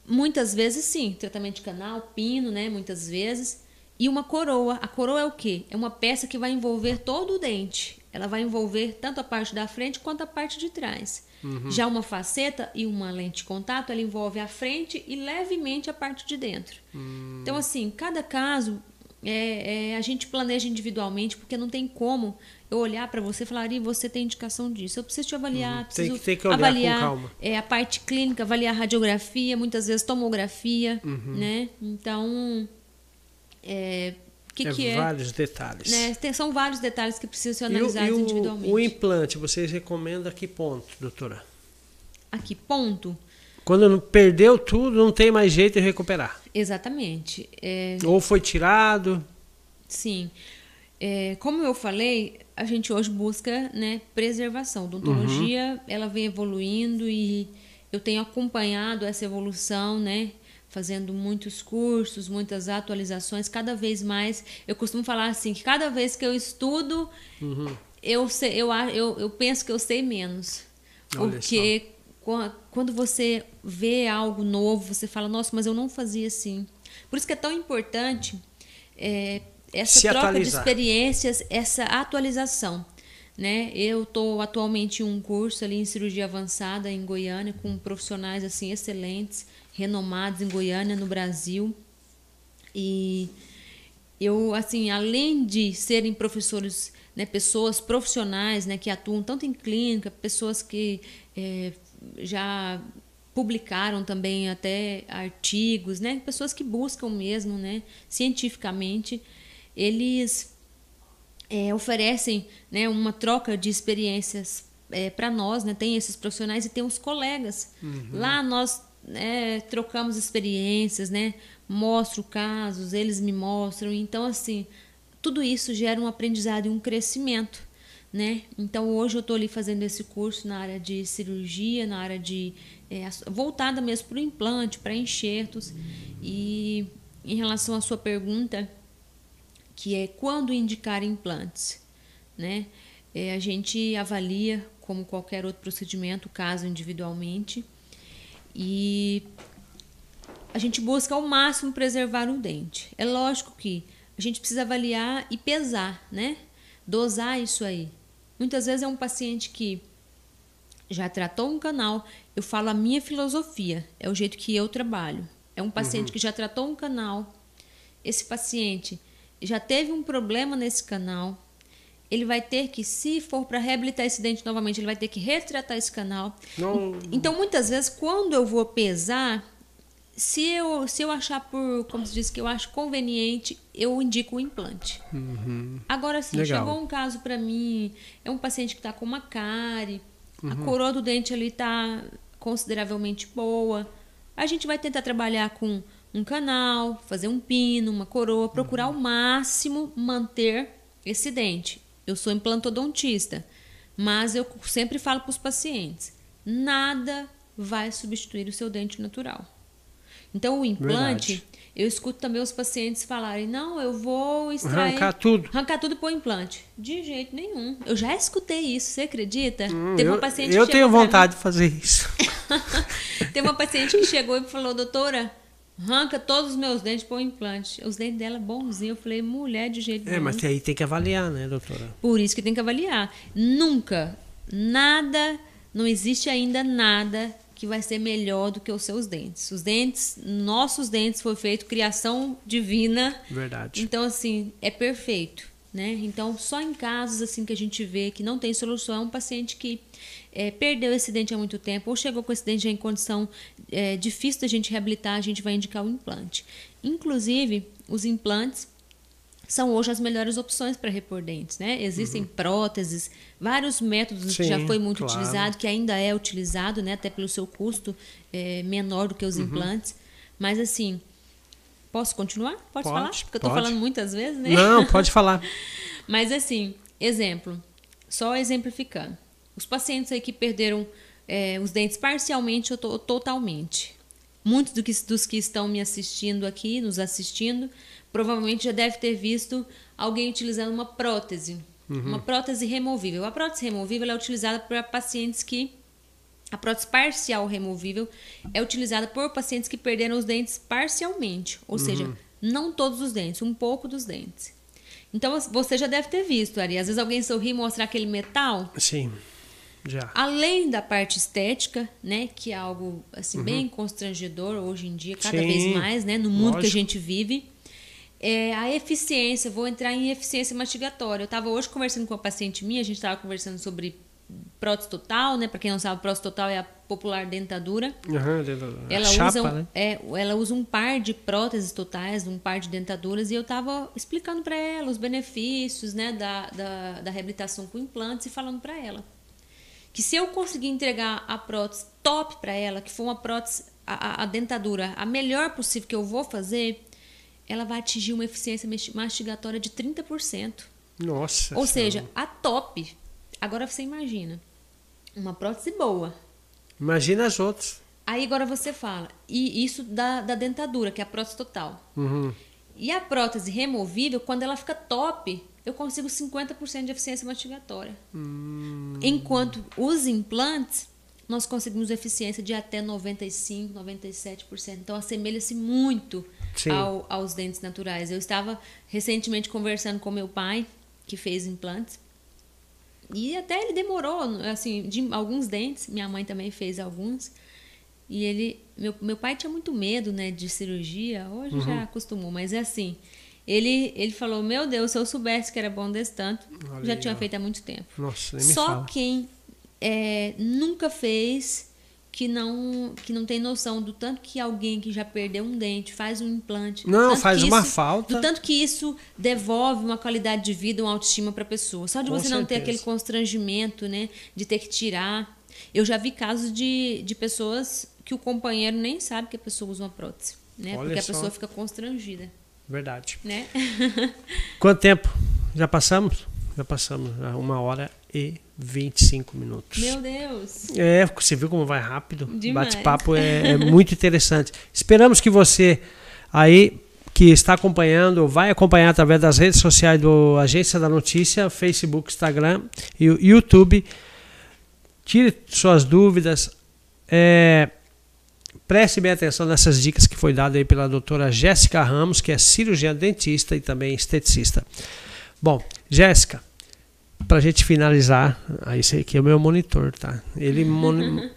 Muitas vezes sim, tratamento de canal, pino, né? Muitas vezes. E uma coroa. A coroa é o quê? É uma peça que vai envolver todo o dente. Ela vai envolver tanto a parte da frente quanto a parte de trás. Já uma faceta e uma lente de contato, ela envolve a frente e levemente a parte de dentro. Então, assim, cada caso é, é, a gente planeja individualmente, porque não tem como eu olhar para você e falar, "Ih, você tem indicação disso. Eu preciso te avaliar, Tem preciso que- tem que olhar com avaliar calma. é, a parte clínica, avaliar radiografia, muitas vezes tomografia, Uhum. né? Então, é, o que, é que é? vários detalhes. Né? Tem- são vários detalhes que precisam ser E o, analisados e o- individualmente. o implante, vocês recomendam a que ponto, doutora? Aqui, ponto. Quando perdeu tudo, não tem mais jeito de recuperar. Exatamente. É, Ou foi tirado. Sim. É, como eu falei, a gente hoje busca né, preservação. Odontologia ela vem evoluindo e eu tenho acompanhado essa evolução, né? Fazendo muitos cursos, muitas atualizações, cada vez mais. Eu costumo falar assim, que cada vez que eu estudo, eu, sei, eu, eu, eu penso que eu sei menos. Olha Porque qua- quando você vê algo novo, você fala, nossa, mas eu não fazia assim. Por isso que é tão importante é, essa Se troca atualizar. de experiências, essa atualização. Né? Eu estou atualmente em um curso ali em cirurgia avançada em Goiânia com profissionais assim excelentes, renomados em Goiânia, no Brasil. E eu assim, além de serem professores, né, pessoas profissionais, né, que atuam tanto em clínica, pessoas que eh, já publicaram também até artigos, né, pessoas que buscam mesmo, né, cientificamente, eles eh, oferecem né, uma troca de experiências é, para nós, né? Tem esses profissionais e tem os colegas. Lá nós né, trocamos experiências, né? Mostro casos, eles me mostram. Então, assim, tudo isso gera um aprendizado e um crescimento, né? Então, hoje eu estou ali fazendo esse curso na área de cirurgia, na área de é, voltada mesmo para o implante, para enxertos. E em relação à sua pergunta, que é quando indicar implantes, né? É, a gente avalia como qualquer outro procedimento, o caso individualmente, e a gente busca ao máximo preservar o dente. É lógico que a gente precisa avaliar e pesar, né? Dosar isso aí. Muitas vezes é um paciente que já tratou um canal, eu falo a minha filosofia, é o jeito que eu trabalho. É um paciente que já tratou um canal, esse paciente já teve um problema nesse canal, ele vai ter que, se for para reabilitar esse dente novamente, ele vai ter que retratar esse canal. Não, Então, muitas vezes, quando eu vou pesar, se eu, se eu achar por, como se diz, que eu acho conveniente, eu indico o implante. Agora sim, chegou um caso para mim, é um paciente que está com uma cárie, a coroa do dente ali está consideravelmente boa. A gente vai tentar trabalhar com um canal, fazer um pino, uma coroa, procurar ao máximo manter esse dente. Eu sou implantodontista, mas eu sempre falo para os pacientes: nada vai substituir o seu dente natural. Então, o implante, Verdade. eu escuto também os pacientes falarem: não, eu vou extrair. arrancar tudo. Arrancar tudo e pôr implante. De jeito nenhum. Eu já escutei isso, você acredita? Hum, Teve eu uma paciente eu tenho vontade de fazer isso. Teve uma paciente que chegou e falou: doutora, arranca todos os meus dentes e põe implante. Os dentes dela bonzinhos. Eu falei: mulher, de jeito É, nenhum. mas aí tem que avaliar, né, doutora? Por isso que tem que avaliar. Nunca, nada, não existe ainda nada que vai ser melhor do que os seus dentes. Os dentes, nossos dentes foi feito criação divina. Verdade. Então assim, é perfeito, né? Então, só em casos assim que a gente vê que não tem solução, é um paciente que é, perdeu esse dente há muito tempo ou chegou com esse dente já em condição é, difícil da gente reabilitar, a gente vai indicar o implante. Inclusive, os implantes são hoje as melhores opções para repor dentes, né? Existem próteses, vários métodos que já Sim, foi muito claro. utilizado, que ainda é utilizado, né? Até pelo seu custo é, menor do que os implantes. Mas assim, posso continuar? Pode, Pode, falar? Porque eu tô pode. falando muitas vezes, né? Não, pode falar. Mas assim, exemplo, só exemplificando. Os pacientes aí que perderam é, os dentes parcialmente ou to- totalmente. Muitos do que- dos que estão me assistindo aqui, nos assistindo, provavelmente já deve ter visto alguém utilizando uma prótese. Uma prótese removível. A prótese removível é utilizada para pacientes que. A prótese parcial removível é utilizada por pacientes que perderam os dentes parcialmente, ou seja, não todos os dentes, um pouco dos dentes. Então você já deve ter visto, Ari. Às vezes alguém sorri e mostrar aquele metal. Sim, já. Além da parte estética, né, que é algo assim bem constrangedor hoje em dia, cada Sim, vez mais, né, no mundo que a lógico. gente vive. É, a eficiência, vou entrar em eficiência mastigatória. Eu estava hoje conversando com uma paciente minha, a gente estava conversando sobre prótese total, né? Para quem não sabe, prótese total é a popular dentadura. Da Ela chapa, usa, um, né? é, ela usa um par de próteses totais, um par de dentaduras, e eu estava explicando para ela os benefícios né, da, da, da reabilitação com implantes e falando para ela que se eu conseguir entregar a prótese top para ela, que for uma prótese, a, a- a dentadura, a melhor possível que eu vou fazer, ela vai atingir uma eficiência mastigatória de 30%. Nossa. Ou Senhora. seja, a top. Agora você imagina, uma prótese boa, Imagina as outras. Aí agora você fala, e isso da, da dentadura, que é a prótese total. Uhum. E a prótese removível, quando ela fica top, eu consigo 50% de eficiência mastigatória. Enquanto os implantes, nós conseguimos eficiência de até 95%, 97%. Então assemelha-se muito ao- aos dentes naturais. Eu estava recentemente conversando com meu pai, que fez implantes. E até ele demorou, assim, de alguns dentes. Minha mãe também fez alguns. E ele, meu, meu pai tinha muito medo, né, de cirurgia. Hoje Uhum. já acostumou, mas é assim. Ele, ele falou: Meu Deus, se eu soubesse que era bom desse tanto, Olha já aí, tinha ó. feito há muito tempo. Nossa, nem me Só quem é, nunca fez que não que não tem noção do tanto que alguém que já perdeu um dente faz um implante. Não, faz uma isso- falta. Do tanto que isso devolve uma qualidade de vida, uma autoestima para a pessoa. Só de Com você não ter certeza. aquele constrangimento, né, de ter que tirar. Eu já vi casos de, de pessoas que o companheiro nem sabe que a pessoa usa uma prótese, né? Olha porque a só. pessoa fica constrangida, Verdade. né? Quanto tempo? Já passamos? Já passamos. já uma hora e 25 minutos. Meu Deus. É, você viu como vai rápido? Bate-papo é, é muito interessante. Esperamos que você aí que está acompanhando, vai acompanhar através das redes sociais do Agência da Notícia, Facebook, Instagram e YouTube. Tire suas dúvidas. é, preste bem atenção nessas dicas que foi dada aí pela doutora Jéssica Ramos, que é cirurgiã dentista e também esteticista. Bom, Jéssica, para a gente finalizar, aí esse aqui é o meu monitor, tá? Ele moni-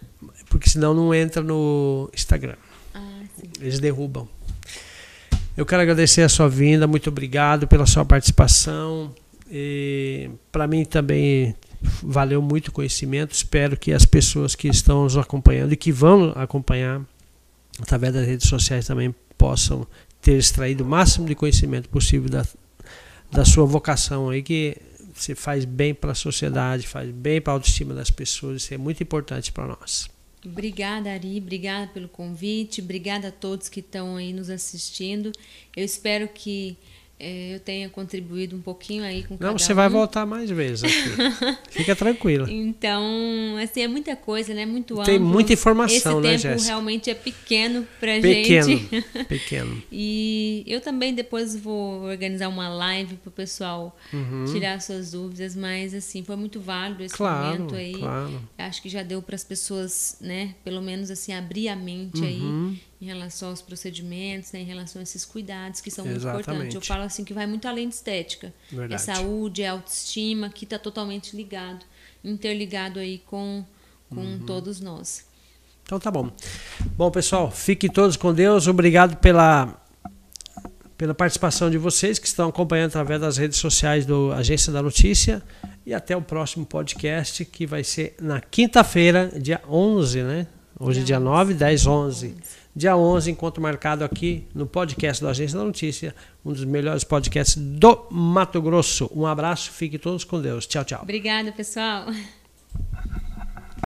porque senão não entra no Instagram. Ah. Eles derrubam. Eu quero agradecer a sua vinda, muito obrigado pela sua participação. Para mim também valeu muito o conhecimento. Espero que as pessoas que estão nos acompanhando e que vão acompanhar através das redes sociais também possam ter extraído o máximo de conhecimento possível da, da sua vocação aí, que você faz bem para a sociedade, faz bem para a autoestima das pessoas. Isso é muito importante para nós. Obrigada, Ari. Obrigada pelo convite. Obrigada a todos que estão aí nos assistindo. Eu espero que eu tenha contribuído um pouquinho aí com Não, você vai um. voltar mais vezes aqui. Fica tranquila. Então, assim, é muita coisa, né? Muito amplo. Tem muita informação, Esse né, tempo Jéssica? realmente é pequeno pra Pequeno, gente. pequeno. E eu também depois vou organizar uma live pro pessoal tirar suas dúvidas, mas assim, foi muito válido esse Uhum. Claro, momento aí. claro. Acho que já deu para as pessoas, né, pelo menos assim, abrir a mente aí Uhum. Em relação aos procedimentos, né, em relação a esses cuidados que são muito Exatamente. importantes. Eu falo assim que vai muito além de estética. Verdade. É saúde, é autoestima, que está totalmente ligado, interligado aí com, com Uhum. todos nós. Então tá bom. Bom, pessoal, fiquem todos com Deus. Obrigado pela, pela participação de vocês que estão acompanhando através das redes sociais do Agência da Notícia. E até o próximo podcast, que vai ser na quinta-feira, dia 11, né? Hoje é dia 9, 10, 11. Dia 11, encontro marcado aqui no podcast do Agência da Notícia, um dos melhores podcasts do Mato Grosso. Um abraço, fiquem todos com Deus. Tchau, tchau. Obrigada, pessoal.